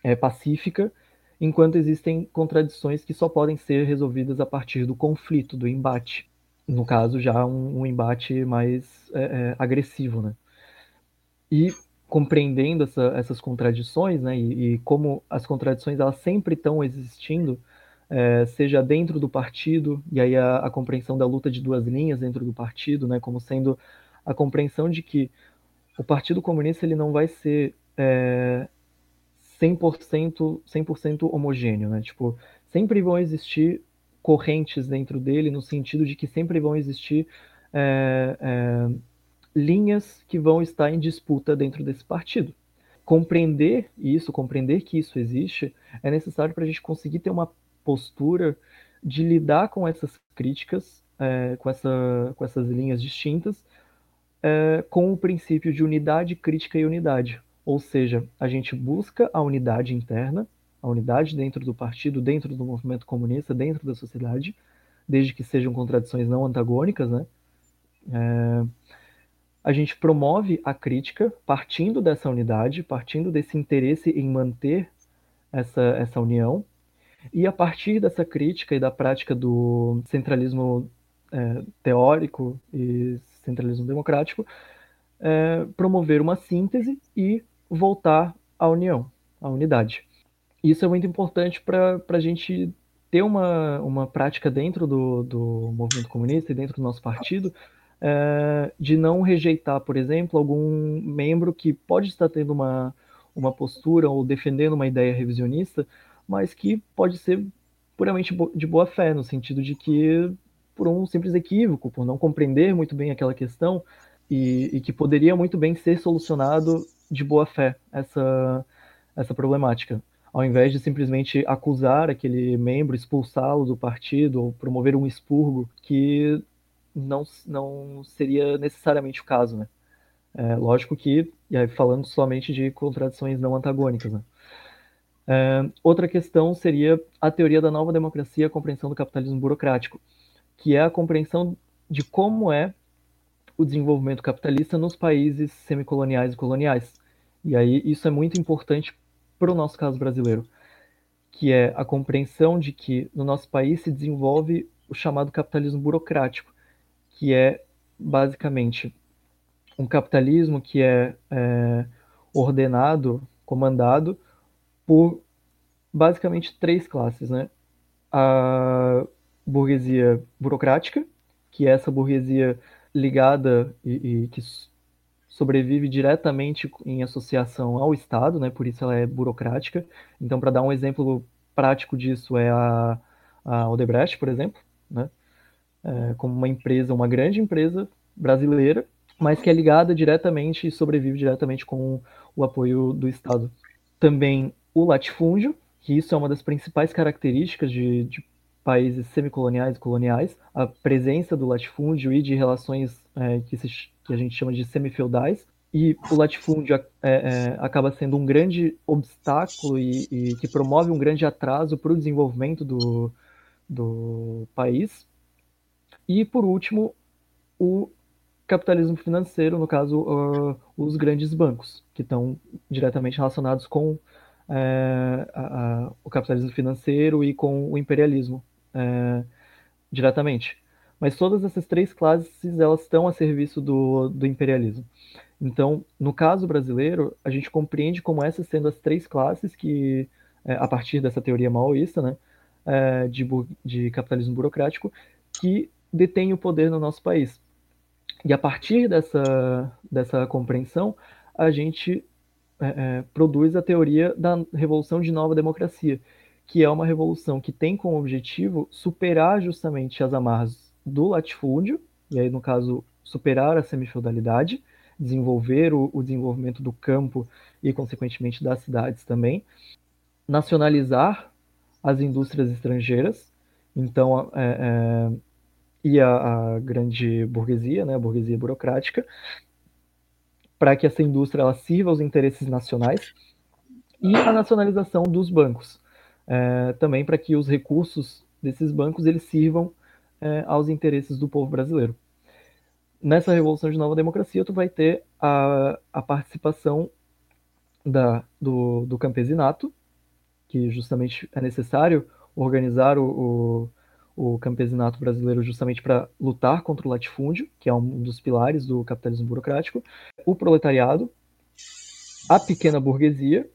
é, pacífica, enquanto existem contradições que só podem ser resolvidas a partir do conflito, do embate. No caso, já um, um embate mais é, é, agressivo, né? E compreendendo essa, essas contradições, né, e, e, como as contradições elas sempre estão existindo, é, seja dentro do partido, e aí a, a, compreensão da luta de duas linhas dentro do partido, né, como sendo a compreensão de que o Partido Comunista ele não vai ser é, 100%, 100 homogêneo, né, tipo, sempre vão existir correntes dentro dele, no sentido de que sempre vão existir é, é linhas que vão estar em disputa dentro desse partido. Compreender isso, compreender que isso existe, é necessário para a gente conseguir ter uma postura de lidar com essas críticas, é, com, essa, com essas linhas distintas, é, com o princípio de unidade, crítica e unidade. Ou seja, a gente busca a unidade interna, a unidade dentro do partido, dentro do movimento comunista, dentro da sociedade, desde que sejam contradições não antagônicas, né? É, a gente promove a crítica partindo dessa unidade, partindo desse interesse em manter essa, essa união, e a partir dessa crítica e da prática do centralismo é, teórico e centralismo democrático, é, promover uma síntese e voltar à união, à unidade. Isso é muito importante para a gente ter uma, uma prática dentro do, do movimento comunista e dentro do nosso partido, é, de não rejeitar, por exemplo, algum membro que pode estar tendo uma, uma postura ou defendendo uma ideia revisionista, mas que pode ser puramente de boa fé, no sentido de que, por um simples equívoco, por não compreender muito bem aquela questão, e, e que poderia muito bem ser solucionado de boa fé essa, essa problemática. Ao invés de simplesmente acusar aquele membro, expulsá-lo do partido ou promover um expurgo que não, não seria necessariamente o caso, né? É, lógico que, e aí falando somente de contradições não antagônicas, né? É, outra questão seria a teoria da nova democracia, a compreensão do capitalismo burocrático, que é a compreensão de como é o desenvolvimento capitalista nos países semicoloniais e coloniais. E aí isso é muito importante para o nosso caso brasileiro, que é a compreensão de que no nosso país se desenvolve o chamado capitalismo burocrático, que é basicamente um capitalismo que é, é ordenado, comandado por basicamente três classes, né? A burguesia burocrática, que é essa burguesia ligada e, e, que sobrevive diretamente em associação ao Estado, né? Por isso ela é burocrática. Então, para dar um exemplo prático disso é a, a Odebrecht, por exemplo, né? É, como uma empresa, uma grande empresa brasileira, mas que é ligada diretamente e sobrevive diretamente com o apoio do Estado. Também o latifúndio, que isso é uma das principais características de, de países semicoloniais e coloniais, a presença do latifúndio e de relações é, que, se, que, a gente chama de semifeudais, e o latifúndio é, é, acaba sendo um grande obstáculo e, e que promove um grande atraso para o desenvolvimento do, do país, e, por último, o capitalismo financeiro, no caso, uh, os grandes bancos, que estão diretamente relacionados com a, o capitalismo financeiro e com o imperialismo é, diretamente. Mas todas essas três classes elas estão a serviço do, do imperialismo. Então, no caso brasileiro, a gente compreende como essas sendo as três classes que, é, a partir dessa teoria maoísta, né, de, de capitalismo burocrático, que detém o poder no nosso país. E a partir dessa, dessa compreensão, a gente é, é, produz a teoria da revolução de nova democracia, que é uma revolução que tem como objetivo superar justamente as amarras do latifúndio, e aí, no caso, superar a semifeudalidade, desenvolver o, o desenvolvimento do campo e, consequentemente, das cidades também, nacionalizar as indústrias estrangeiras, então, é, é e a, a grande burguesia, né, a burguesia burocrática, para que essa indústria ela sirva aos interesses nacionais e a nacionalização dos bancos, é, também para que os recursos desses bancos eles sirvam é, aos interesses do povo brasileiro. Nessa revolução de nova democracia, tu vai ter a, a participação da, do, do campesinato, que justamente é necessário organizar o, o, o campesinato brasileiro justamente para lutar contra o latifúndio, que é um dos pilares do capitalismo burocrático, o proletariado, a pequena burguesia,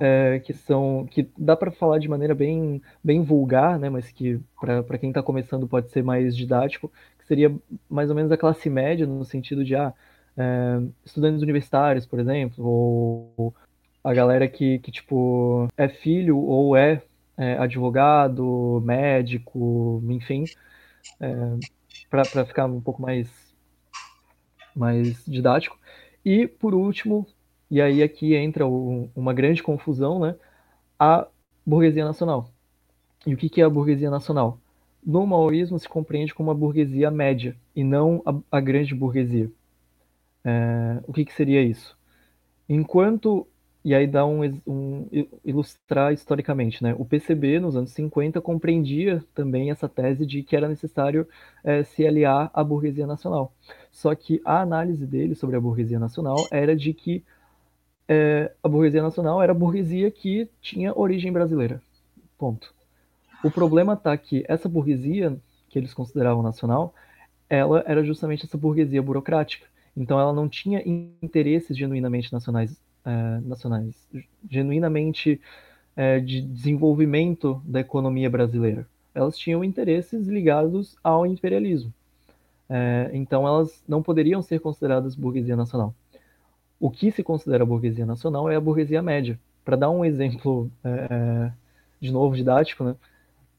é, que são que dá para falar de maneira bem, bem vulgar, né, mas que para quem está começando pode ser mais didático, que seria mais ou menos a classe média no sentido de ah, é, estudantes universitários, por exemplo, ou a galera que, que tipo é filho ou é, é advogado, médico, enfim, é, para ficar um pouco mais mais didático. E por último, e aí aqui entra o, uma grande confusão, né? A burguesia nacional. E o que, que é a burguesia nacional? No maoísmo se compreende como a burguesia média e não a, a grande burguesia. É, o que, que seria isso? Enquanto e aí dá um, um, ilustrar historicamente, né? O PCB nos anos 50 compreendia também essa tese de que era necessário é, se aliar à burguesia nacional. Só que a análise dele sobre a burguesia nacional era de que é, a burguesia nacional era a burguesia que tinha origem brasileira. Ponto. O problema está que essa burguesia, que eles consideravam nacional, ela era justamente essa burguesia burocrática. Então ela não tinha interesses genuinamente nacionais, é, nacionais genuinamente é, de desenvolvimento da economia brasileira. Elas tinham interesses ligados ao imperialismo. É, então elas não poderiam ser consideradas burguesia nacional o que se considera burguesia nacional é a burguesia média. Para dar um exemplo, é, é, de novo, didático, né?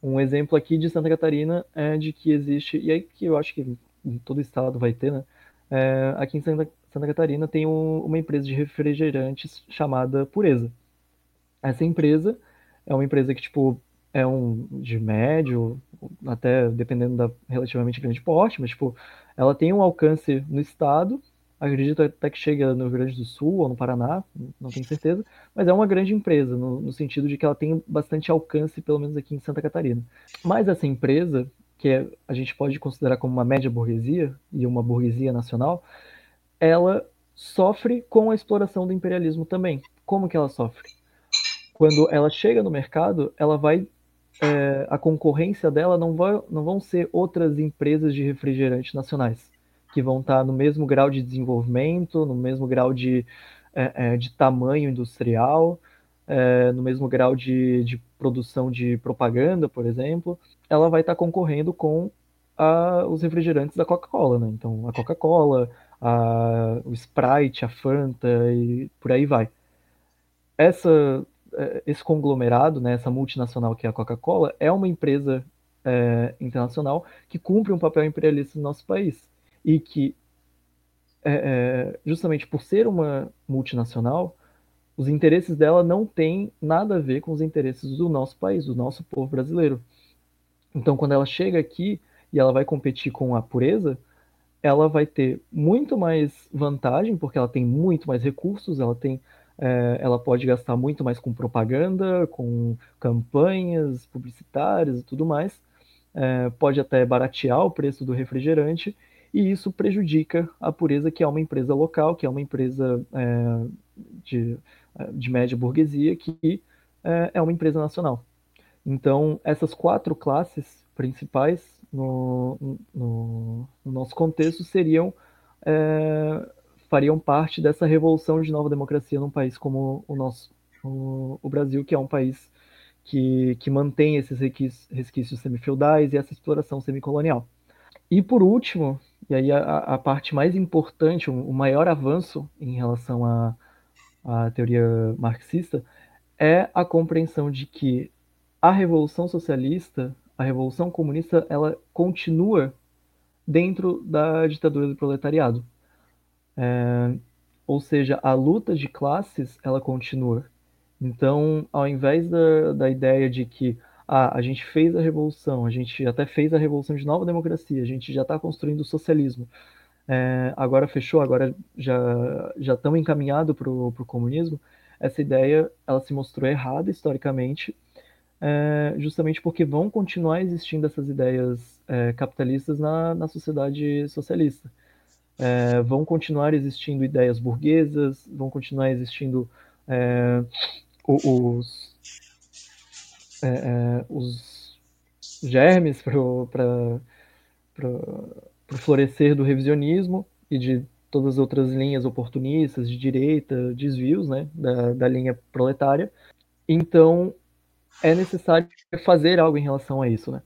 um exemplo aqui de Santa Catarina é de que existe, e aí que eu acho que todo estado vai ter, né? É, aqui em Santa, Santa Catarina tem um, uma empresa de refrigerantes chamada Pureza. Essa empresa é uma empresa que, tipo, é um de médio, até dependendo da relativamente grande porte, mas, tipo, ela tem um alcance no estado acredito até que chega no Rio Grande do Sul ou no Paraná, não tenho certeza, mas é uma grande empresa, no, no, sentido de que ela tem bastante alcance, pelo menos aqui em Santa Catarina. Mas essa empresa, que é, a gente pode considerar como uma média burguesia e uma burguesia nacional, ela sofre com a exploração do imperialismo também. Como que ela sofre? Quando ela chega no mercado, ela vai é, a concorrência dela não, vai, não vão ser outras empresas de refrigerante nacionais que vão estar no mesmo grau de desenvolvimento, no mesmo grau de, é, é, de tamanho industrial, é, no mesmo grau de, de, produção de propaganda, por exemplo, ela vai estar concorrendo com a, os refrigerantes da Coca-Cola, né? Então, a Coca-Cola, o Sprite, a Fanta e por aí vai. Essa, é, esse conglomerado, né, essa multinacional que é a Coca-Cola, é uma empresa é, internacional que cumpre um papel imperialista no nosso país e que, é, é, justamente por ser uma multinacional, os interesses dela não têm nada a ver com os interesses do nosso país, do nosso povo brasileiro. Então, quando ela chega aqui e ela vai competir com a pureza, ela vai ter muito mais vantagem, porque ela tem muito mais recursos, ela tem é, ela pode gastar muito mais com propaganda, com campanhas publicitárias e tudo mais. É, pode até baratear o preço do refrigerante e isso prejudica a pureza, que é uma empresa local, que é uma empresa é, de, de média burguesia, que é, é uma empresa nacional. Então, essas quatro classes principais no, no, no nosso contexto seriam é, fariam parte dessa revolução de nova democracia num país como o nosso, o, o Brasil, que é um país que, que mantém esses resquícios, resquícios semifeudais e essa exploração semicolonial. E por último, e aí a, a parte mais importante, o, o maior avanço em relação à, à teoria marxista é a compreensão de que a revolução socialista, a revolução comunista, ela continua dentro da ditadura do proletariado. É, ou seja, a luta de classes ela continua. Então, ao invés da, da ideia de que ah, a gente fez a revolução, a gente até fez a revolução de nova democracia, a gente já está construindo o socialismo. É, agora fechou, agora já já estão encaminhados para o comunismo. Essa ideia ela se mostrou errada historicamente, é, justamente porque vão continuar existindo essas ideias é, capitalistas na, na sociedade socialista. É, vão continuar existindo ideias burguesas, vão continuar existindo é, os, é, é, os germes para o florescer do revisionismo e de todas as outras linhas oportunistas, de direita, desvios né, da, da linha proletária. Então, é necessário fazer algo em relação a isso. Né?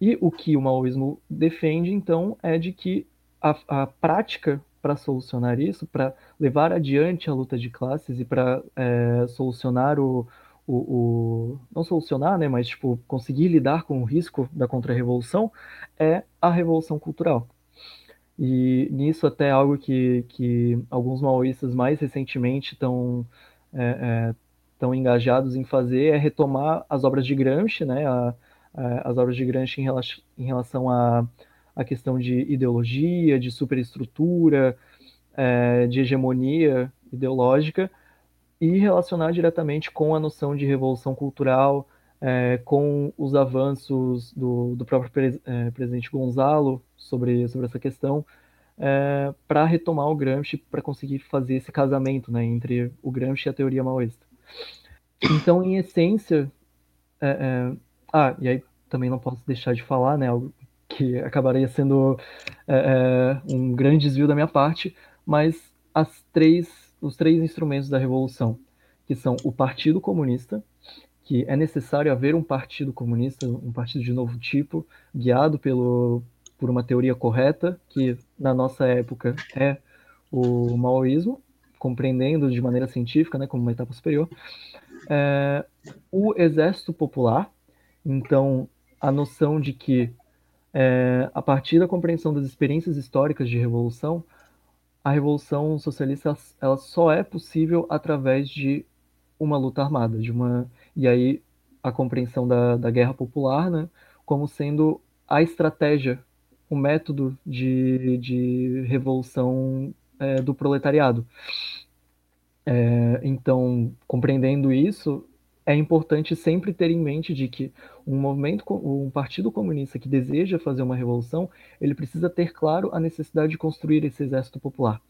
E o que o maoísmo defende, então, é de que a, a prática para solucionar isso, para levar adiante a luta de classes e para é, solucionar o, o, o, não solucionar, né, mas tipo conseguir lidar com o risco da contra-revolução é a revolução cultural. E nisso até algo que, que alguns maoístas mais recentemente estão é, é, engajados em fazer é retomar as obras de Gramsci, né, a, a, as obras de Gramsci em, relação, em relação a a questão de ideologia, de superestrutura, é, de hegemonia ideológica e relacionar diretamente com a noção de revolução cultural, é, com os avanços do, do próprio pres, é, presidente Gonzalo sobre, sobre essa questão, é, para retomar o Gramsci, para conseguir fazer esse casamento né, entre o Gramsci e a teoria maoísta. Então, em essência, é, é, ah, e aí também não posso deixar de falar, né, algo que acabaria sendo é, é, um grande desvio da minha parte, mas as três, os três instrumentos da revolução, que são o Partido Comunista, que é necessário haver um partido comunista, um partido de novo tipo, guiado pelo, por uma teoria correta, que na nossa época é o maoísmo, compreendendo de maneira científica, né, como uma etapa superior. É, o exército popular, então a noção de que é, a partir da compreensão das experiências históricas de revolução, a revolução socialista ela só é possível através de uma luta armada, de uma e aí a compreensão da, da guerra popular, né, como sendo a estratégia, o método de, de revolução é, do proletariado. É, então, compreendendo isso, é importante sempre ter em mente de que um movimento, um partido comunista que deseja fazer uma revolução, ele precisa ter claro a necessidade de construir esse exército popular.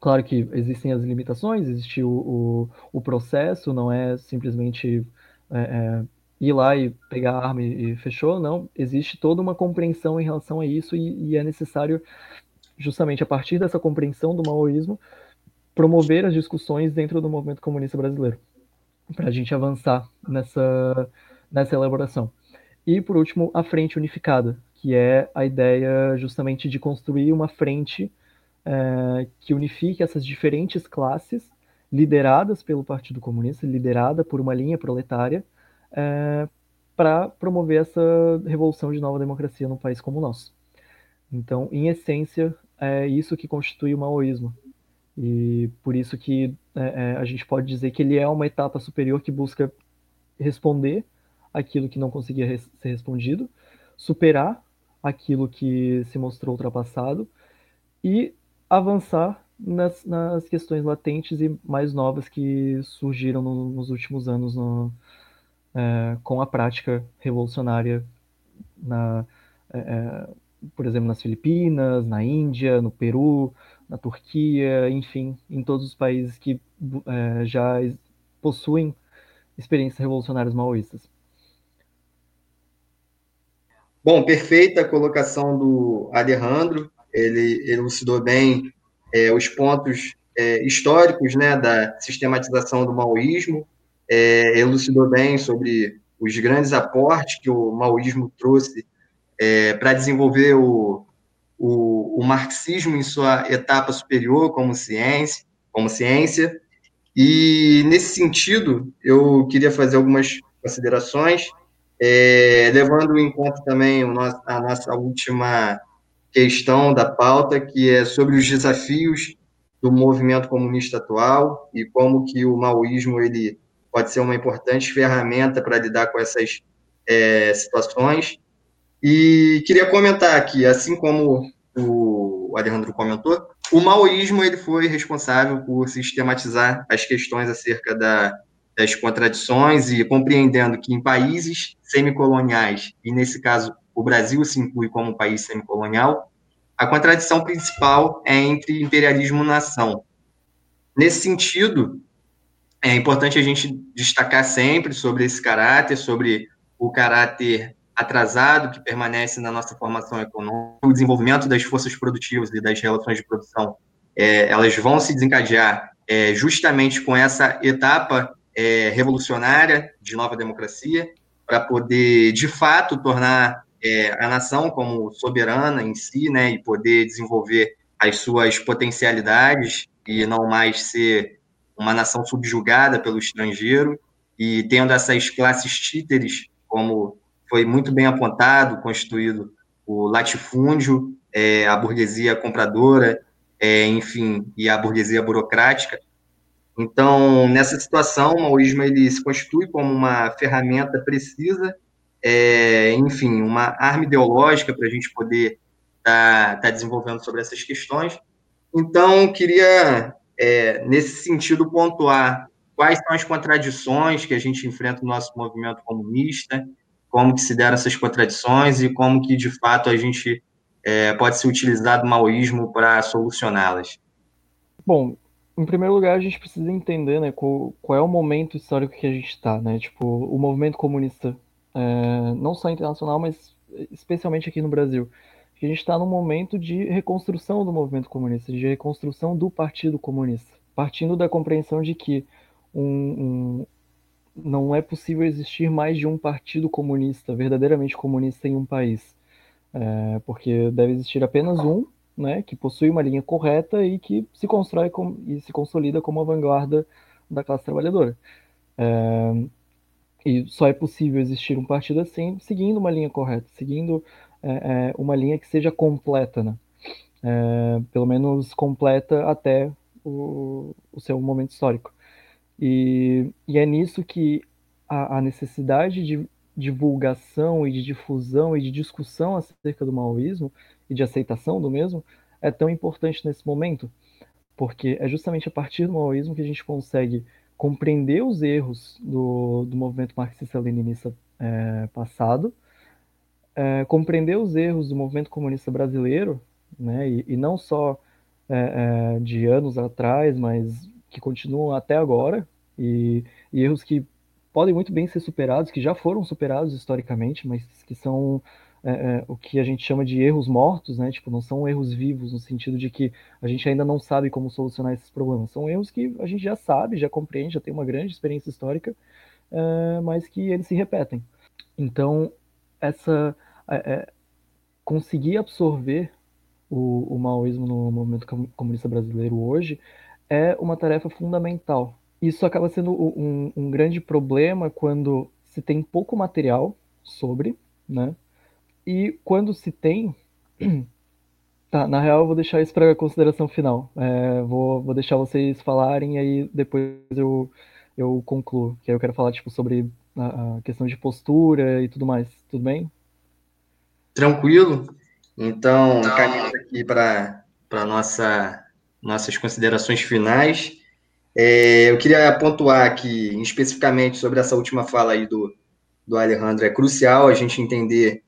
Claro que existem as limitações, existe o, o, o processo, não é simplesmente é, é, ir lá e pegar a arma e, e, fechou, não. Existe toda uma compreensão em relação a isso e, e é necessário, justamente a partir dessa compreensão do maoísmo, promover as discussões dentro do movimento comunista brasileiro para a gente avançar nessa, nessa elaboração. E, por último, a frente unificada, que é a ideia justamente de construir uma frente é, que unifique essas diferentes classes lideradas pelo Partido Comunista, liderada por uma linha proletária, é, para promover essa revolução de nova democracia num país como o nosso. Então, em essência, é isso que constitui o maoísmo. E por isso que é, é, a gente pode dizer que ele é uma etapa superior que busca responder aquilo que não conseguia res ser respondido, superar aquilo que se mostrou ultrapassado e avançar nas, nas questões latentes e mais novas que surgiram no, nos últimos anos no, é, com a prática revolucionária na, é, é por exemplo, nas Filipinas, na Índia, no Peru, na Turquia, enfim, em todos os países que é, já possuem experiências revolucionárias maoístas. Bom, perfeita a colocação do Alejandro. Ele elucidou bem é, os pontos é, históricos né, da sistematização do maoísmo, é, elucidou bem sobre os grandes aportes que o maoísmo trouxe é, para desenvolver o, o, o, marxismo em sua etapa superior como ciência, como ciência. E nesse sentido, eu queria fazer algumas considerações, é, levando em conta também nosso, a nossa última questão da pauta, que é sobre os desafios do movimento comunista atual e como que o maoísmo ele pode ser uma importante ferramenta para lidar com essas é, situações. E queria comentar aqui, assim como o Alejandro comentou, o maoísmo ele foi responsável por sistematizar as questões acerca da, das contradições e compreendendo que em países semicoloniais, e nesse caso o Brasil se inclui como um país semicolonial, a contradição principal é entre imperialismo e nação. Nesse sentido, é importante a gente destacar sempre sobre esse caráter, sobre o caráter atrasado que permanece na nossa formação econômica, o desenvolvimento das forças produtivas e das relações de produção, é, elas vão se desencadear é, justamente com essa etapa é, revolucionária de nova democracia, para poder, de fato, tornar é, a nação como soberana em si, né, e poder desenvolver as suas potencialidades e não mais ser uma nação subjugada pelo estrangeiro e tendo essas classes títeres, como foi muito bem apontado, constituído o latifúndio, é, a burguesia compradora, é, enfim, e a burguesia burocrática. Então, nessa situação, o maoísmo ele se constitui como uma ferramenta precisa, é, enfim, uma arma ideológica para a gente poder estar tá, tá desenvolvendo sobre essas questões. Então, queria, é, nesse sentido, pontuar quais são as contradições que a gente enfrenta no nosso movimento comunista, como que se deram essas contradições e como que, de fato, a gente é, pode ser utilizado o maoísmo para solucioná-las. Bom, em primeiro lugar, a gente precisa entender né, qual, qual é o momento histórico que a gente está. Né? Tipo, o movimento comunista, é, não só internacional, mas especialmente aqui no Brasil. A gente está num momento de reconstrução do movimento comunista, de reconstrução do Partido Comunista, partindo da compreensão de que um, um, não é possível existir mais de um partido comunista, verdadeiramente comunista em um país. É, porque deve existir apenas um, né, que possui uma linha correta e que se constrói com, e se consolida como a vanguarda da classe trabalhadora. É, e só é possível existir um partido assim, seguindo uma linha correta, seguindo é, é uma linha que seja completa, né? É, pelo menos completa até o, o seu momento histórico. E, e é nisso que a, a necessidade de divulgação e de difusão e de discussão acerca do maoísmo e de aceitação do mesmo é tão importante nesse momento, porque é justamente a partir do maoísmo que a gente consegue compreender os erros do, do movimento marxista-leninista é, passado, é, compreender os erros do movimento comunista brasileiro, né, e, e não só é, é de anos atrás, mas que continuam até agora, e, e erros que podem muito bem ser superados, que já foram superados historicamente, mas que são é, é, o que a gente chama de erros mortos, né? Tipo, não são erros vivos no sentido de que a gente ainda não sabe como solucionar esses problemas. São erros que a gente já sabe, já compreende, já tem uma grande experiência histórica, é, mas que eles se repetem. Então, essa é, é, conseguir absorver o, o maoísmo no movimento comunista brasileiro hoje é uma tarefa fundamental. Isso acaba sendo um, um grande problema quando se tem pouco material sobre, né? E quando se tem. Tá, na real eu vou deixar isso para consideração final. É, vou, vou deixar vocês falarem e aí depois eu, eu concluo. Que aí eu quero falar tipo, sobre a, a questão de postura e tudo mais. Tudo bem? Tranquilo. Então, caminhando aqui para nossa, nossas considerações finais. É, eu queria pontuar aqui, especificamente sobre essa última fala aí do, do Alejandro. É crucial a gente entender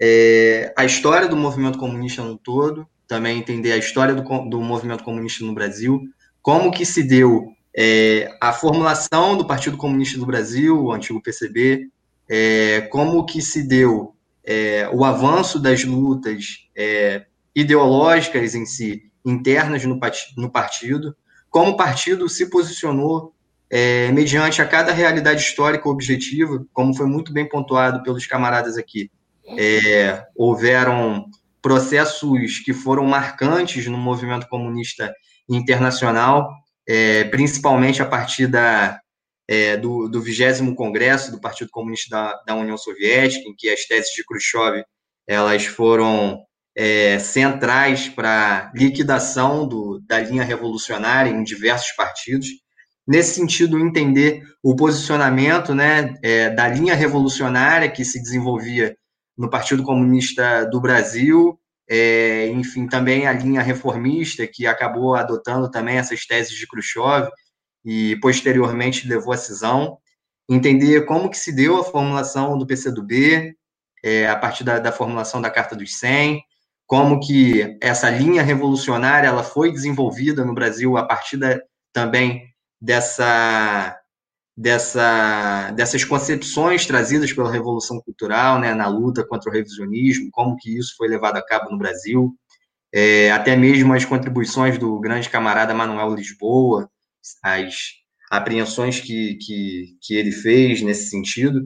é, a história do movimento comunista no todo, também entender a história do, do movimento comunista no Brasil, como que se deu é, a formulação do Partido Comunista do Brasil, o antigo PCB, é, como que se deu é, o avanço das lutas é, ideológicas em si, internas no, no, partido, como o partido se posicionou é, mediante a cada realidade histórica objetiva, como foi muito bem pontuado pelos camaradas aqui, é, houveram processos que foram marcantes no movimento comunista internacional, é, principalmente a partir da, é, do, do 20 Congresso do Partido Comunista da, da, União Soviética, em que as teses de Khrushchev elas foram é, centrais para liquidação do, da linha revolucionária em diversos partidos. Nesse sentido, entender o posicionamento né, é, da linha revolucionária que se desenvolvia no Partido Comunista do Brasil, é, enfim, também a linha reformista, que acabou adotando também essas teses de Khrushchev e posteriormente levou à cisão, entender como que se deu a formulação do PCdoB, é, a partir da, da, formulação da Carta dos 100, como que essa linha revolucionária ela foi desenvolvida no Brasil a partir da, também dessa, dessa, dessas concepções trazidas pela Revolução Cultural, né, na luta contra o revisionismo, como que isso foi levado a cabo no Brasil, é, até mesmo as contribuições do grande camarada Manuel Lisboa, as apreensões que, que, que ele fez nesse sentido,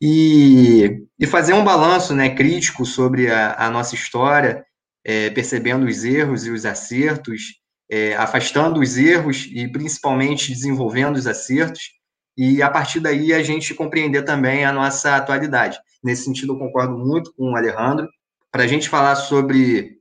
e, e fazer um balanço né, crítico sobre a, a nossa história, é, percebendo os erros e os acertos, é, afastando os erros e principalmente desenvolvendo os acertos, e a partir daí a gente compreender também a nossa atualidade. Nesse sentido, eu concordo muito com o Alejandro. Para a gente falar sobre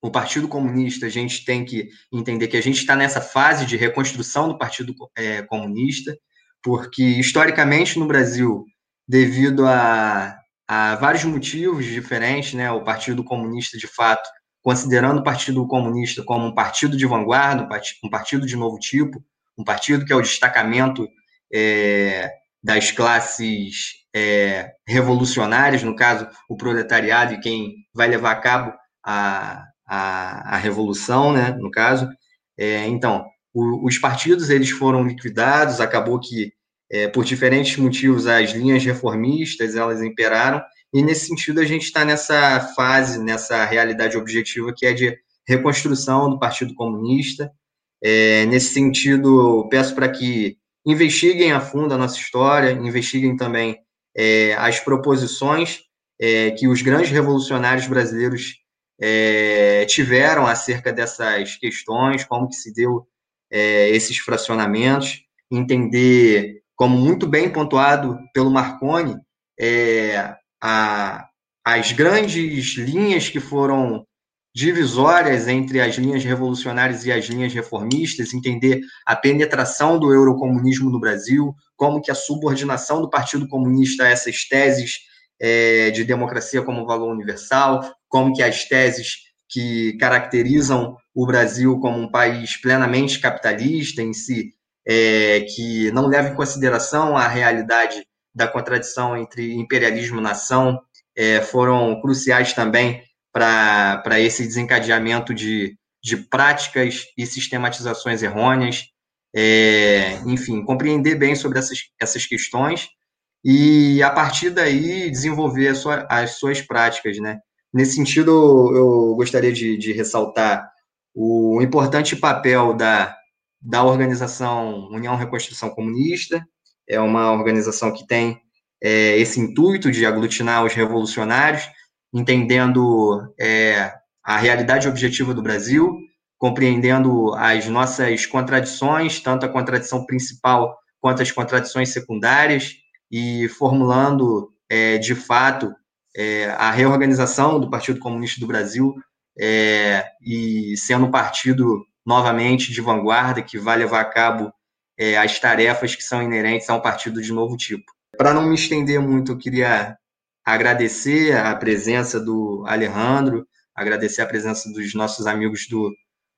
o Partido Comunista, a gente tem que entender que a gente está nessa fase de reconstrução do Partido é, Comunista, porque historicamente no Brasil, devido a, a vários motivos diferentes, né, o Partido Comunista, de fato, considerando o Partido Comunista como um partido de vanguarda, um partido de novo tipo, um partido que é o destacamento é, das classes é, revolucionárias, no caso, o proletariado e quem vai levar a cabo a, a, a revolução, né, no caso. É, então, o, os partidos eles foram liquidados, acabou que, é, por diferentes motivos, as linhas reformistas elas imperaram, e nesse sentido a gente está nessa fase, nessa realidade objetiva que é de reconstrução do Partido Comunista. É, nesse sentido, peço para que investiguem a fundo a nossa história, investiguem também é, as proposições é, que os grandes revolucionários brasileiros é, tiveram acerca dessas questões, como que se deu é, esses fracionamentos, entender, como muito bem pontuado pelo Marconi, é, a, as grandes linhas que foram divisórias entre as linhas revolucionárias e as linhas reformistas, entender a penetração do eurocomunismo no Brasil, como que a subordinação do Partido Comunista a essas teses é, de democracia como valor universal, como que as teses que caracterizam o Brasil como um país plenamente capitalista em si, é, que não leva em consideração a realidade da contradição entre imperialismo e nação, é, foram cruciais também para esse desencadeamento de, de práticas e sistematizações errôneas. É, enfim, compreender bem sobre essas, essas questões e, a partir daí, desenvolver sua, as suas práticas, né? Nesse sentido, eu gostaria de, de ressaltar o importante papel da, da organização União Reconstrução Comunista, é uma organização que tem é, esse intuito de aglutinar os revolucionários, entendendo é, a realidade objetiva do Brasil, compreendendo as nossas contradições, tanto a contradição principal quanto as contradições secundárias, e formulando, é, de fato, é, a reorganização do Partido Comunista do Brasil é, e sendo um partido novamente de vanguarda que vai levar a cabo é, as tarefas que são inerentes a um partido de novo tipo. Para não me estender muito, eu queria agradecer a presença do Alejandro, agradecer a presença dos nossos amigos do,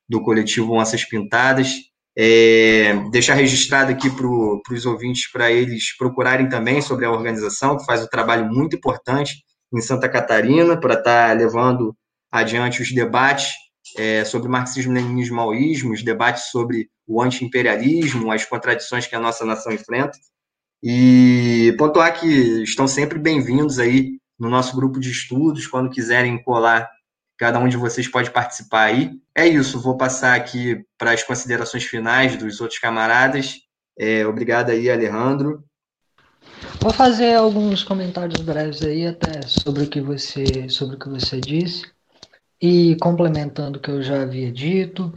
do coletivo Onças Pintadas, é, deixar registrado aqui para os ouvintes, para eles procurarem também sobre a organização, que faz um trabalho muito importante em Santa Catarina, para estar tá levando adiante os debates é, sobre marxismo, leninismo, maoísmo, os debates sobre o anti-imperialismo, as contradições que a nossa nação enfrenta. E pontuar que estão sempre bem-vindos aí no nosso grupo de estudos, quando quiserem colar, cada um de vocês pode participar aí. É isso, vou passar aqui para as considerações finais dos outros camaradas. É, obrigado aí, Alejandro. Vou fazer alguns comentários breves aí até sobre o que você sobre o que você disse e complementando o que eu já havia dito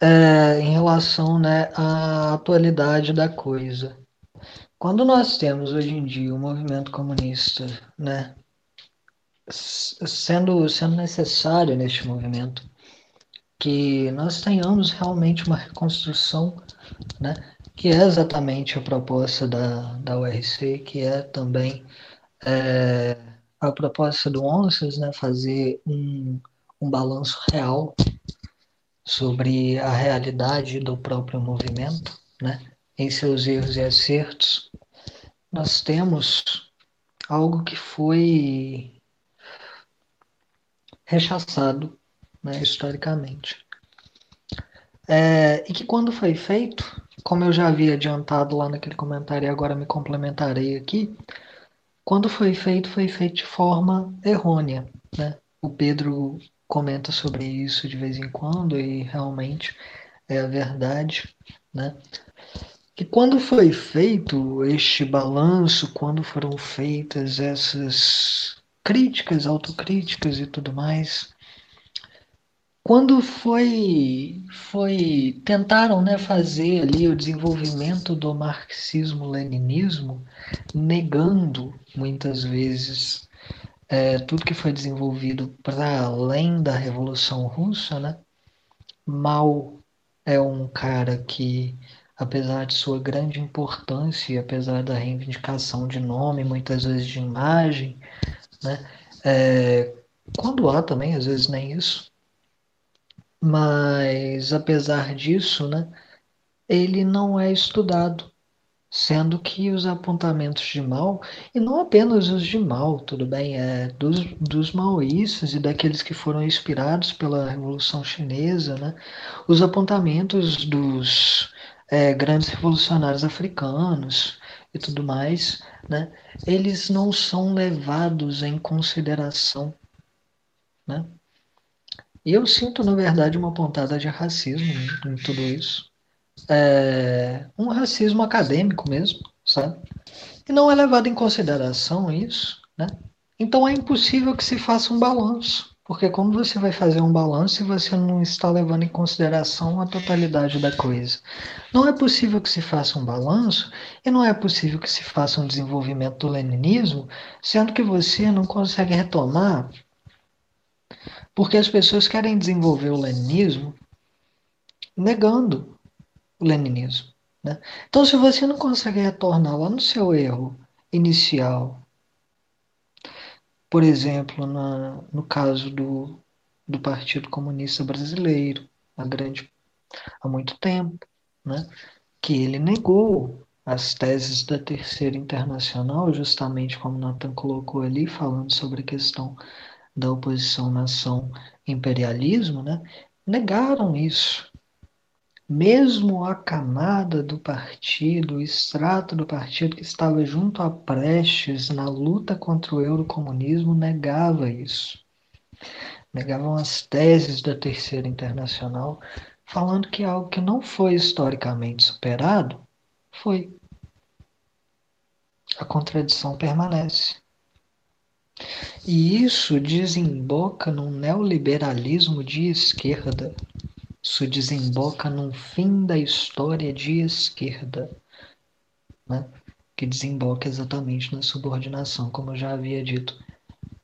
é, em relação né, à atualidade da coisa. Quando nós temos hoje em dia o um movimento comunista, né, sendo sendo necessário neste movimento que nós tenhamos realmente uma reconstrução, né, que é exatamente a proposta da, da URC, que é também é, a proposta do ONCES, né, fazer um, um balanço real sobre a realidade do próprio movimento, né, em seus erros e acertos. Nós temos algo que foi rechaçado né, historicamente. É, e que quando foi feito, como eu já havia adiantado lá naquele comentário e agora me complementarei aqui, quando foi feito, foi feito de forma errônea. Né? O Pedro comenta sobre isso de vez em quando e realmente é a verdade. Né? que quando foi feito este balanço, quando foram feitas essas críticas, autocríticas e tudo mais, quando foi foi tentaram né, fazer ali o desenvolvimento do marxismo-leninismo, negando muitas vezes é, tudo que foi desenvolvido para além da Revolução Russa, né? Mao é um cara que apesar de sua grande importância apesar da reivindicação de nome, muitas vezes de imagem, né? É, quando há também, às vezes nem isso, mas apesar disso, né, ele não é estudado, sendo que os apontamentos de mal, e não apenas os de mal, tudo bem, é dos, dos maoístas e daqueles que foram inspirados pela Revolução Chinesa, né, os apontamentos dos é, grandes revolucionários africanos e tudo mais, né, eles não são levados em consideração. Né? E eu sinto, na verdade, uma pontada de racismo em, tudo isso. É, um racismo acadêmico mesmo, sabe? E não é levado em consideração isso, né? Então é impossível que se faça um balanço porque como você vai fazer um balanço e você não está levando em consideração a totalidade da coisa? Não é possível que se faça um balanço e não é possível que se faça um desenvolvimento do leninismo, sendo que você não consegue retomar, porque as pessoas querem desenvolver o leninismo negando o leninismo. Né? Então, se você não consegue retornar lá no seu erro inicial, por exemplo, na, no caso do, do Partido Comunista Brasileiro, há, grande, há muito tempo, né, que ele negou as teses da Terceira Internacional, justamente como Nathan colocou ali, falando sobre a questão da oposição nação-imperialismo, né, negaram isso mesmo a camada do partido, o extrato do partido que estava junto a Prestes na luta contra o eurocomunismo, negava isso. Negavam as teses da Terceira Internacional, falando que algo que não foi historicamente superado foi. A contradição permanece. E isso desemboca num neoliberalismo de esquerda isso desemboca num fim da história de esquerda, né? que desemboca exatamente na subordinação, como eu já havia dito,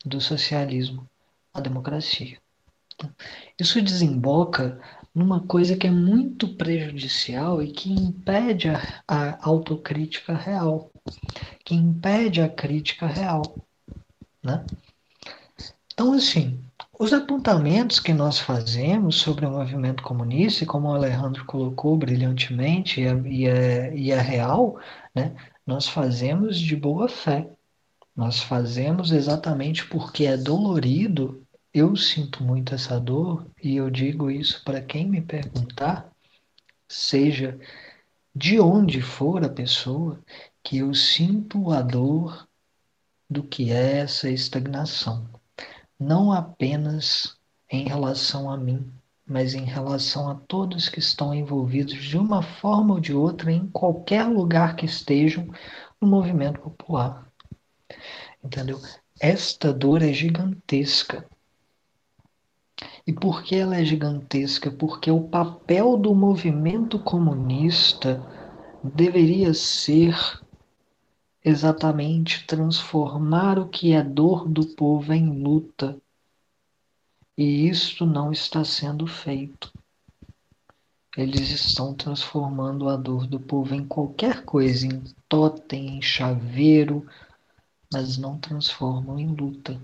do socialismo à democracia. Isso desemboca numa coisa que é muito prejudicial e que impede a, a autocrítica real, que impede a crítica real. Né? Então, assim, os apontamentos que nós fazemos sobre o movimento comunista, e como o Alejandro colocou brilhantemente, e é, e é, e é real, né, nós fazemos de boa fé. Nós fazemos exatamente porque é dolorido. Eu sinto muito essa dor, e eu digo isso para quem me perguntar, seja de onde for a pessoa, que eu sinto a dor do que é essa estagnação não apenas em relação a mim, mas em relação a todos que estão envolvidos de uma forma ou de outra em qualquer lugar que estejam no movimento popular. Entendeu? Esta dor é gigantesca. E por que ela é gigantesca? Porque o papel do movimento comunista deveria ser exatamente transformar o que é dor do povo em luta. E isto não está sendo feito. Eles estão transformando a dor do povo em qualquer coisa, em totem, em chaveiro, mas não transformam em luta.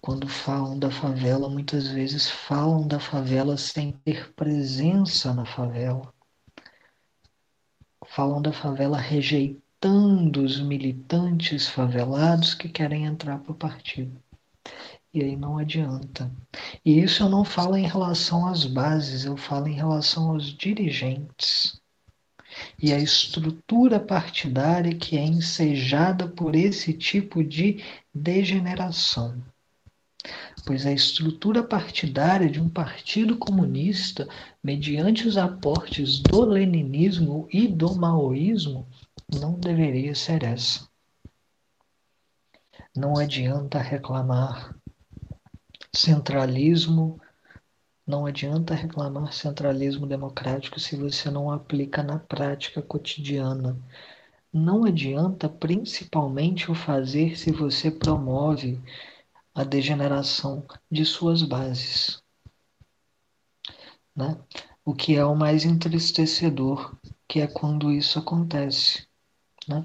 Quando falam da favela, muitas vezes falam da favela sem ter presença na favela. Falam da favela rejeitando matando os militantes favelados que querem entrar para o partido. E aí não adianta. E isso eu não falo em relação às bases, eu falo em relação aos dirigentes. e a estrutura partidária que é ensejada por esse tipo de degeneração. Pois a estrutura partidária de um partido comunista, mediante os aportes do leninismo e do maoísmo, não deveria ser essa. Não adianta reclamar centralismo não adianta reclamar centralismo democrático se você não aplica na prática cotidiana. Não adianta principalmente o fazer se você promove a degeneração de suas bases. Né? O que é o mais entristecedor, que é quando isso acontece. Né?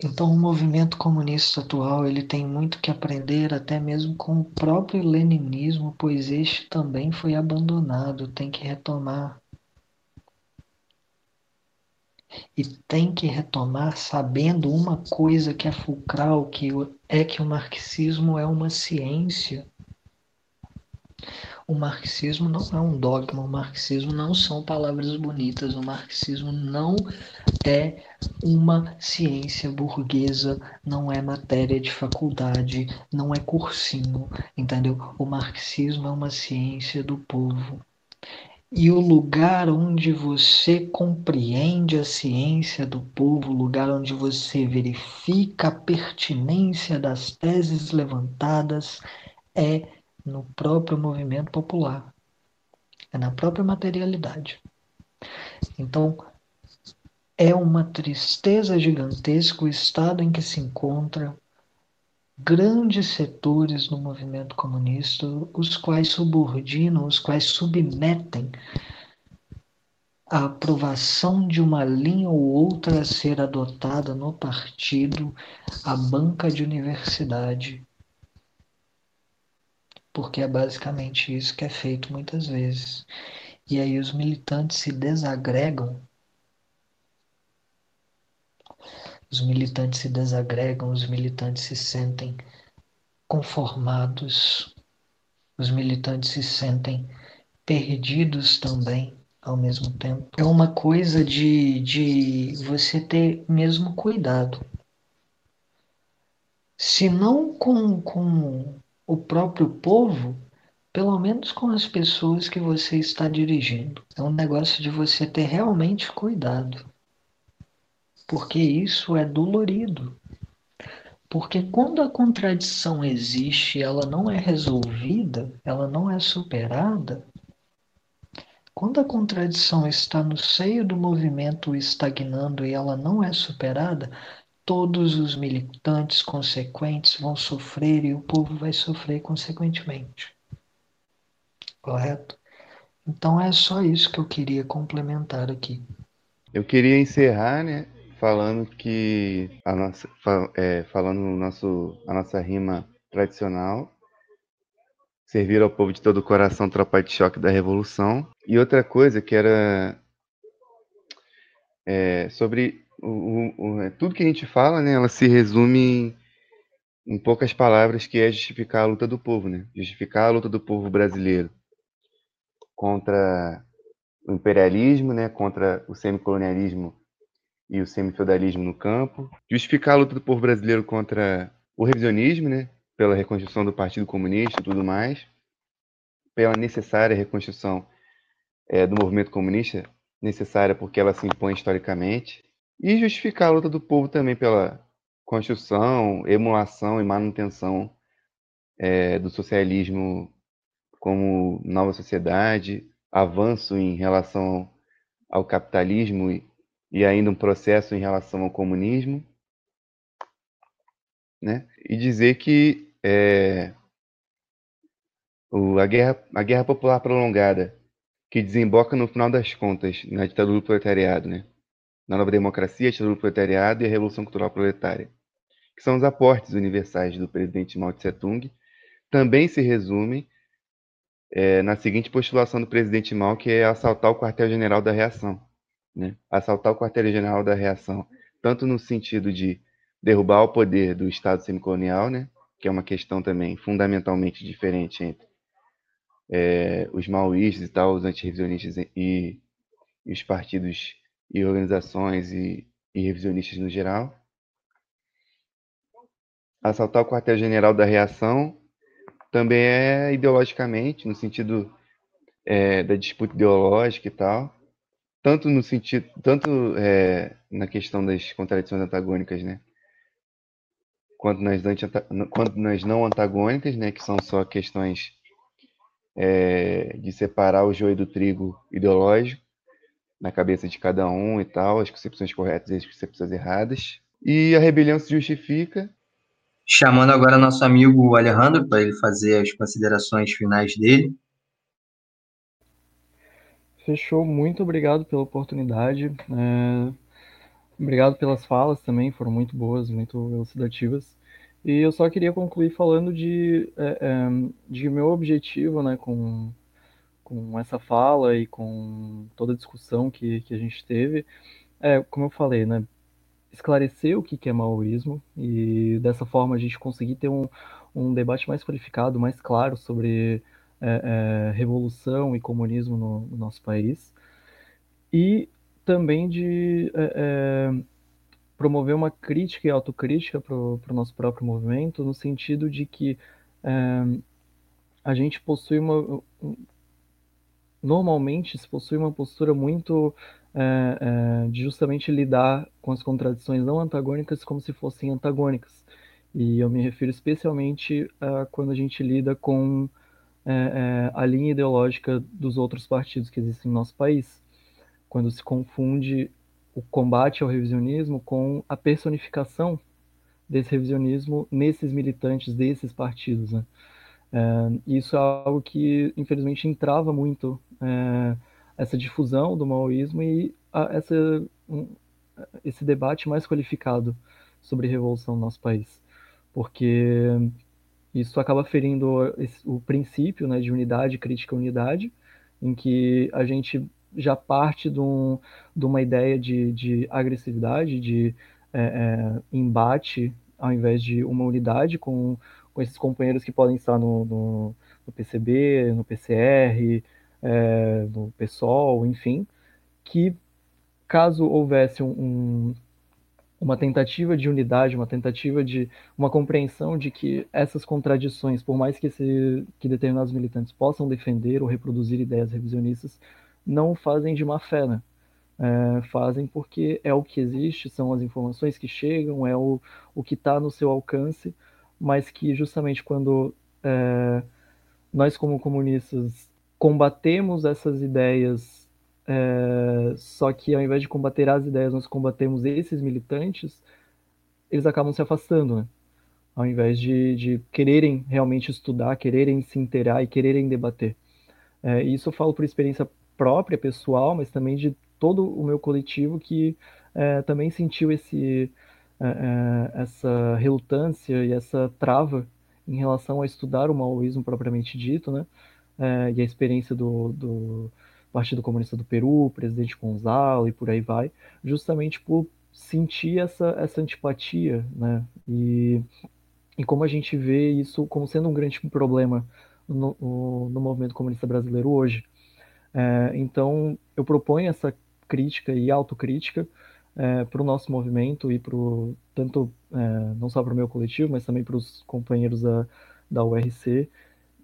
Então, o movimento comunista atual ele tem muito que aprender, até mesmo com o próprio leninismo, pois este também foi abandonado, tem que retomar. E tem que retomar sabendo uma coisa que é fulcral, que é que o marxismo é uma ciência. O marxismo não é um dogma, o marxismo não são palavras bonitas, o marxismo não é uma ciência burguesa, não é matéria de faculdade, não é cursinho, entendeu? O marxismo é uma ciência do povo. E o lugar onde você compreende a ciência do povo, o lugar onde você verifica a pertinência das teses levantadas, é no próprio movimento popular, é na própria materialidade. Então, é uma tristeza gigantesca o estado em que se encontra grandes setores no movimento comunista, os quais subordinam, os quais submetem a aprovação de uma linha ou outra a ser adotada no partido à banca de universidade porque é basicamente isso que é feito muitas vezes. E aí os militantes se desagregam. Os militantes se desagregam, os militantes se sentem conformados, os militantes se sentem perdidos também ao mesmo tempo. É uma coisa de, de você ter mesmo cuidado. Se não com, com o próprio povo, pelo menos com as pessoas que você está dirigindo. É um negócio de você ter realmente cuidado. Porque isso é dolorido. Porque quando a contradição existe, ela não é resolvida, ela não é superada. Quando a contradição está no seio do movimento estagnando e ela não é superada, todos os militantes consequentes vão sofrer e o povo vai sofrer consequentemente. Correto? Então é só isso que eu queria complementar aqui. Eu queria encerrar, né, falando que a nossa, é, falando nosso, a nossa rima tradicional, servir ao povo de todo o coração, tropa de choque da revolução. E outra coisa que era é, sobre o, o, é, tudo que a gente fala, né, ela se resume em, em, poucas palavras, que é justificar a luta do povo, né? Justificar a luta do povo brasileiro contra o imperialismo, né, contra o semicolonialismo e o semifeudalismo no campo, justificar a luta do povo brasileiro contra o revisionismo, né, pela reconstrução do Partido Comunista e tudo mais, pela necessária reconstrução é, do movimento comunista, necessária porque ela se impõe historicamente, e justificar a luta do povo também pela construção, emulação e manutenção é, do socialismo como nova sociedade, avanço em relação ao capitalismo e, e ainda um processo em relação ao comunismo, né? E dizer que é, o, a, guerra, a guerra popular prolongada que desemboca no final das contas na ditadura do proletariado, né? Na nova democracia, a ditadura do proletariado e a revolução cultural proletária, que são os aportes universais do presidente Mao Tse Tung, também se resumem é, na seguinte postulação do presidente Mao, que é assaltar o quartel-general da reação. Né? Assaltar o quartel-general da reação, tanto no sentido de derrubar o poder do Estado semicolonial, né? que é uma questão também fundamentalmente diferente entre é, os maoístas e tal, os antirrevisionistas e e os partidos e organizações e, e revisionistas no geral. Assaltar o quartel-general da reação também é ideologicamente, no sentido é, da disputa ideológica e tal, tanto no sentido, tanto é, na questão das contradições antagônicas, né, quanto nas, quanto nas não antagônicas, né, que são só questões é, de separar o joio do trigo ideológico na cabeça de cada um e tal, as concepções corretas e as concepções erradas. E a rebelião se justifica. Chamando agora nosso amigo Alejandro para ele fazer as considerações finais dele. Fechou, muito obrigado pela oportunidade. É... Obrigado pelas falas também, foram muito boas, muito elucidativas. E eu só queria concluir falando de, é, é, de meu objetivo né, com, com essa fala e com toda a discussão que, que a gente teve. É, como eu falei, né, esclarecer o que é maoísmo e dessa forma a gente conseguir ter um, um debate mais qualificado, mais claro sobre é, é, revolução e comunismo no, no, nosso país. E também de é, é promover uma crítica e autocrítica para o nosso próprio movimento, no sentido de que é, a gente possui uma. Normalmente se possui uma postura muito é, é, de justamente lidar com as contradições não antagônicas como se fossem antagônicas. E eu me refiro especialmente a quando a gente lida com a linha ideológica dos outros partidos que existem no nosso país. Quando se confunde o combate ao revisionismo com a personificação desse revisionismo nesses militantes desses partidos. Né? É, isso é algo que, infelizmente, entrava muito é, essa difusão do maoísmo e a, essa, um, esse debate mais qualificado sobre revolução no nosso país. Porque isso acaba ferindo esse, o princípio né, de unidade, crítica unidade, em que a gente já parte de, um, de uma ideia de, de agressividade, de é, é, embate, ao invés de uma unidade com, com esses companheiros que podem estar no, no, no PCB, no PCR, é, no PSOL, enfim, que caso houvesse um, um, uma tentativa de unidade, uma tentativa de uma compreensão de que essas contradições, por mais que, que determinados militantes possam defender ou reproduzir ideias revisionistas, não fazem de má fé, né? É, fazem porque é o que existe, são as informações que chegam, é o, o que está no seu alcance, mas que justamente quando é, nós, como comunistas, combatemos essas ideias, é, só que ao invés de combater as ideias, nós combatemos esses militantes, eles acabam se afastando, né? Ao invés de, de quererem realmente estudar, quererem se inteirar e quererem debater. É, isso eu falo por experiência própria, pessoal, mas também de todo o meu coletivo que é, também sentiu esse, é, é, essa relutância e essa trava em relação a estudar o maoísmo propriamente dito, né? É, e a experiência do, do, Partido Comunista do Peru, presidente Gonzalo e por aí vai, justamente por sentir essa, essa antipatia, né? E, e como a gente vê isso como sendo um grande problema no, no, no movimento comunista brasileiro hoje. É, então, eu proponho essa crítica e autocrítica é, para o nosso movimento e para tanto é, não só para o meu coletivo, mas também para os companheiros da, da URC,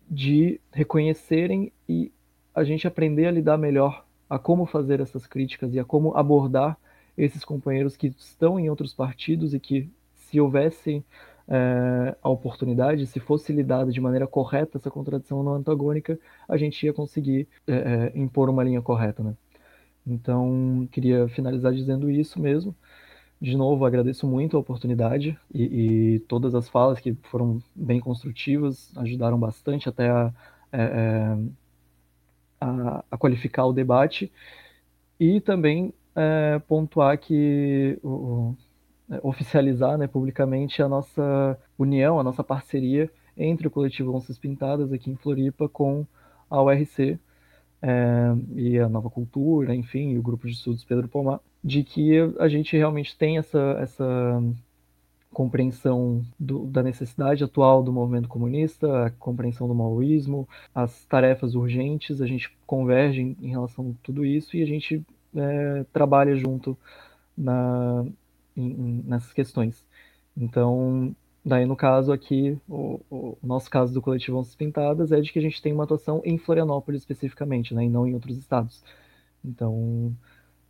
de reconhecerem e a gente aprender a lidar melhor a como fazer essas críticas e a como abordar esses companheiros que estão em outros partidos e que, se houvessem é, a oportunidade, se fosse lidada de maneira correta essa contradição não antagônica, a gente ia conseguir é, é, impor uma linha correta, né? Então, queria finalizar dizendo isso mesmo. De novo, agradeço muito a oportunidade e, e todas as falas que foram bem construtivas, ajudaram bastante até a, é, é, a, a qualificar o debate e também é, pontuar que o, né, oficializar né, publicamente a nossa união, a nossa parceria entre o coletivo Onças Pintadas aqui em Floripa com a URC é, e a Nova Cultura, enfim, e o grupo de estudos Pedro Pomar, de que a gente realmente tem essa, essa compreensão do, da necessidade atual do movimento comunista, a compreensão do maoísmo, as tarefas urgentes, a gente converge em, em relação a tudo isso e a gente é, trabalha junto na, em, nessas questões. Então, daí no caso aqui, o, o, nosso caso do coletivo Onças Pintadas é de que a gente tem uma atuação em Florianópolis especificamente, né, e não em outros estados. Então,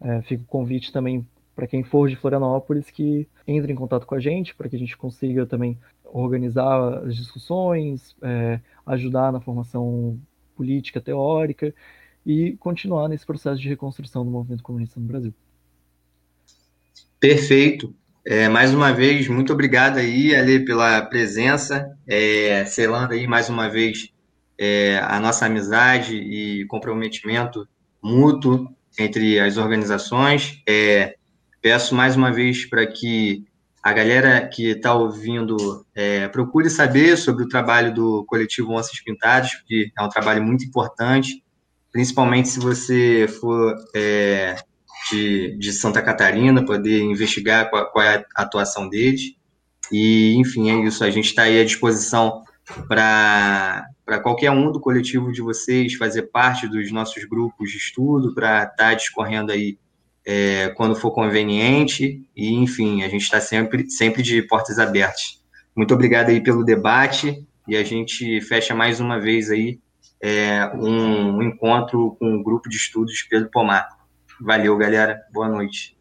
é, fica o convite também para quem for de Florianópolis que entre em contato com a gente, para que a gente consiga também organizar as discussões, é, ajudar na formação política teórica e continuar nesse processo de reconstrução do movimento comunista no Brasil. Perfeito. É, mais uma vez, muito obrigado aí, Ale, pela presença, é, selando aí mais uma vez é, a nossa amizade e comprometimento mútuo entre as organizações. É, peço mais uma vez para que a galera que está ouvindo é, procure saber sobre o trabalho do coletivo Onças Pintadas, porque é um trabalho muito importante, principalmente se você for é, de, de, Santa Catarina, poder investigar qual, qual, é a atuação deles. E, enfim, é isso. A gente está aí à disposição para qualquer um do coletivo de vocês fazer parte dos nossos grupos de estudo, para estar tá discorrendo aí é, quando for conveniente, e enfim, a gente está sempre, sempre de portas abertas. Muito obrigado aí pelo debate, e a gente fecha mais uma vez aí é, um, um encontro com o grupo de estudos Pedro Pomar. Valeu, galera. Boa noite.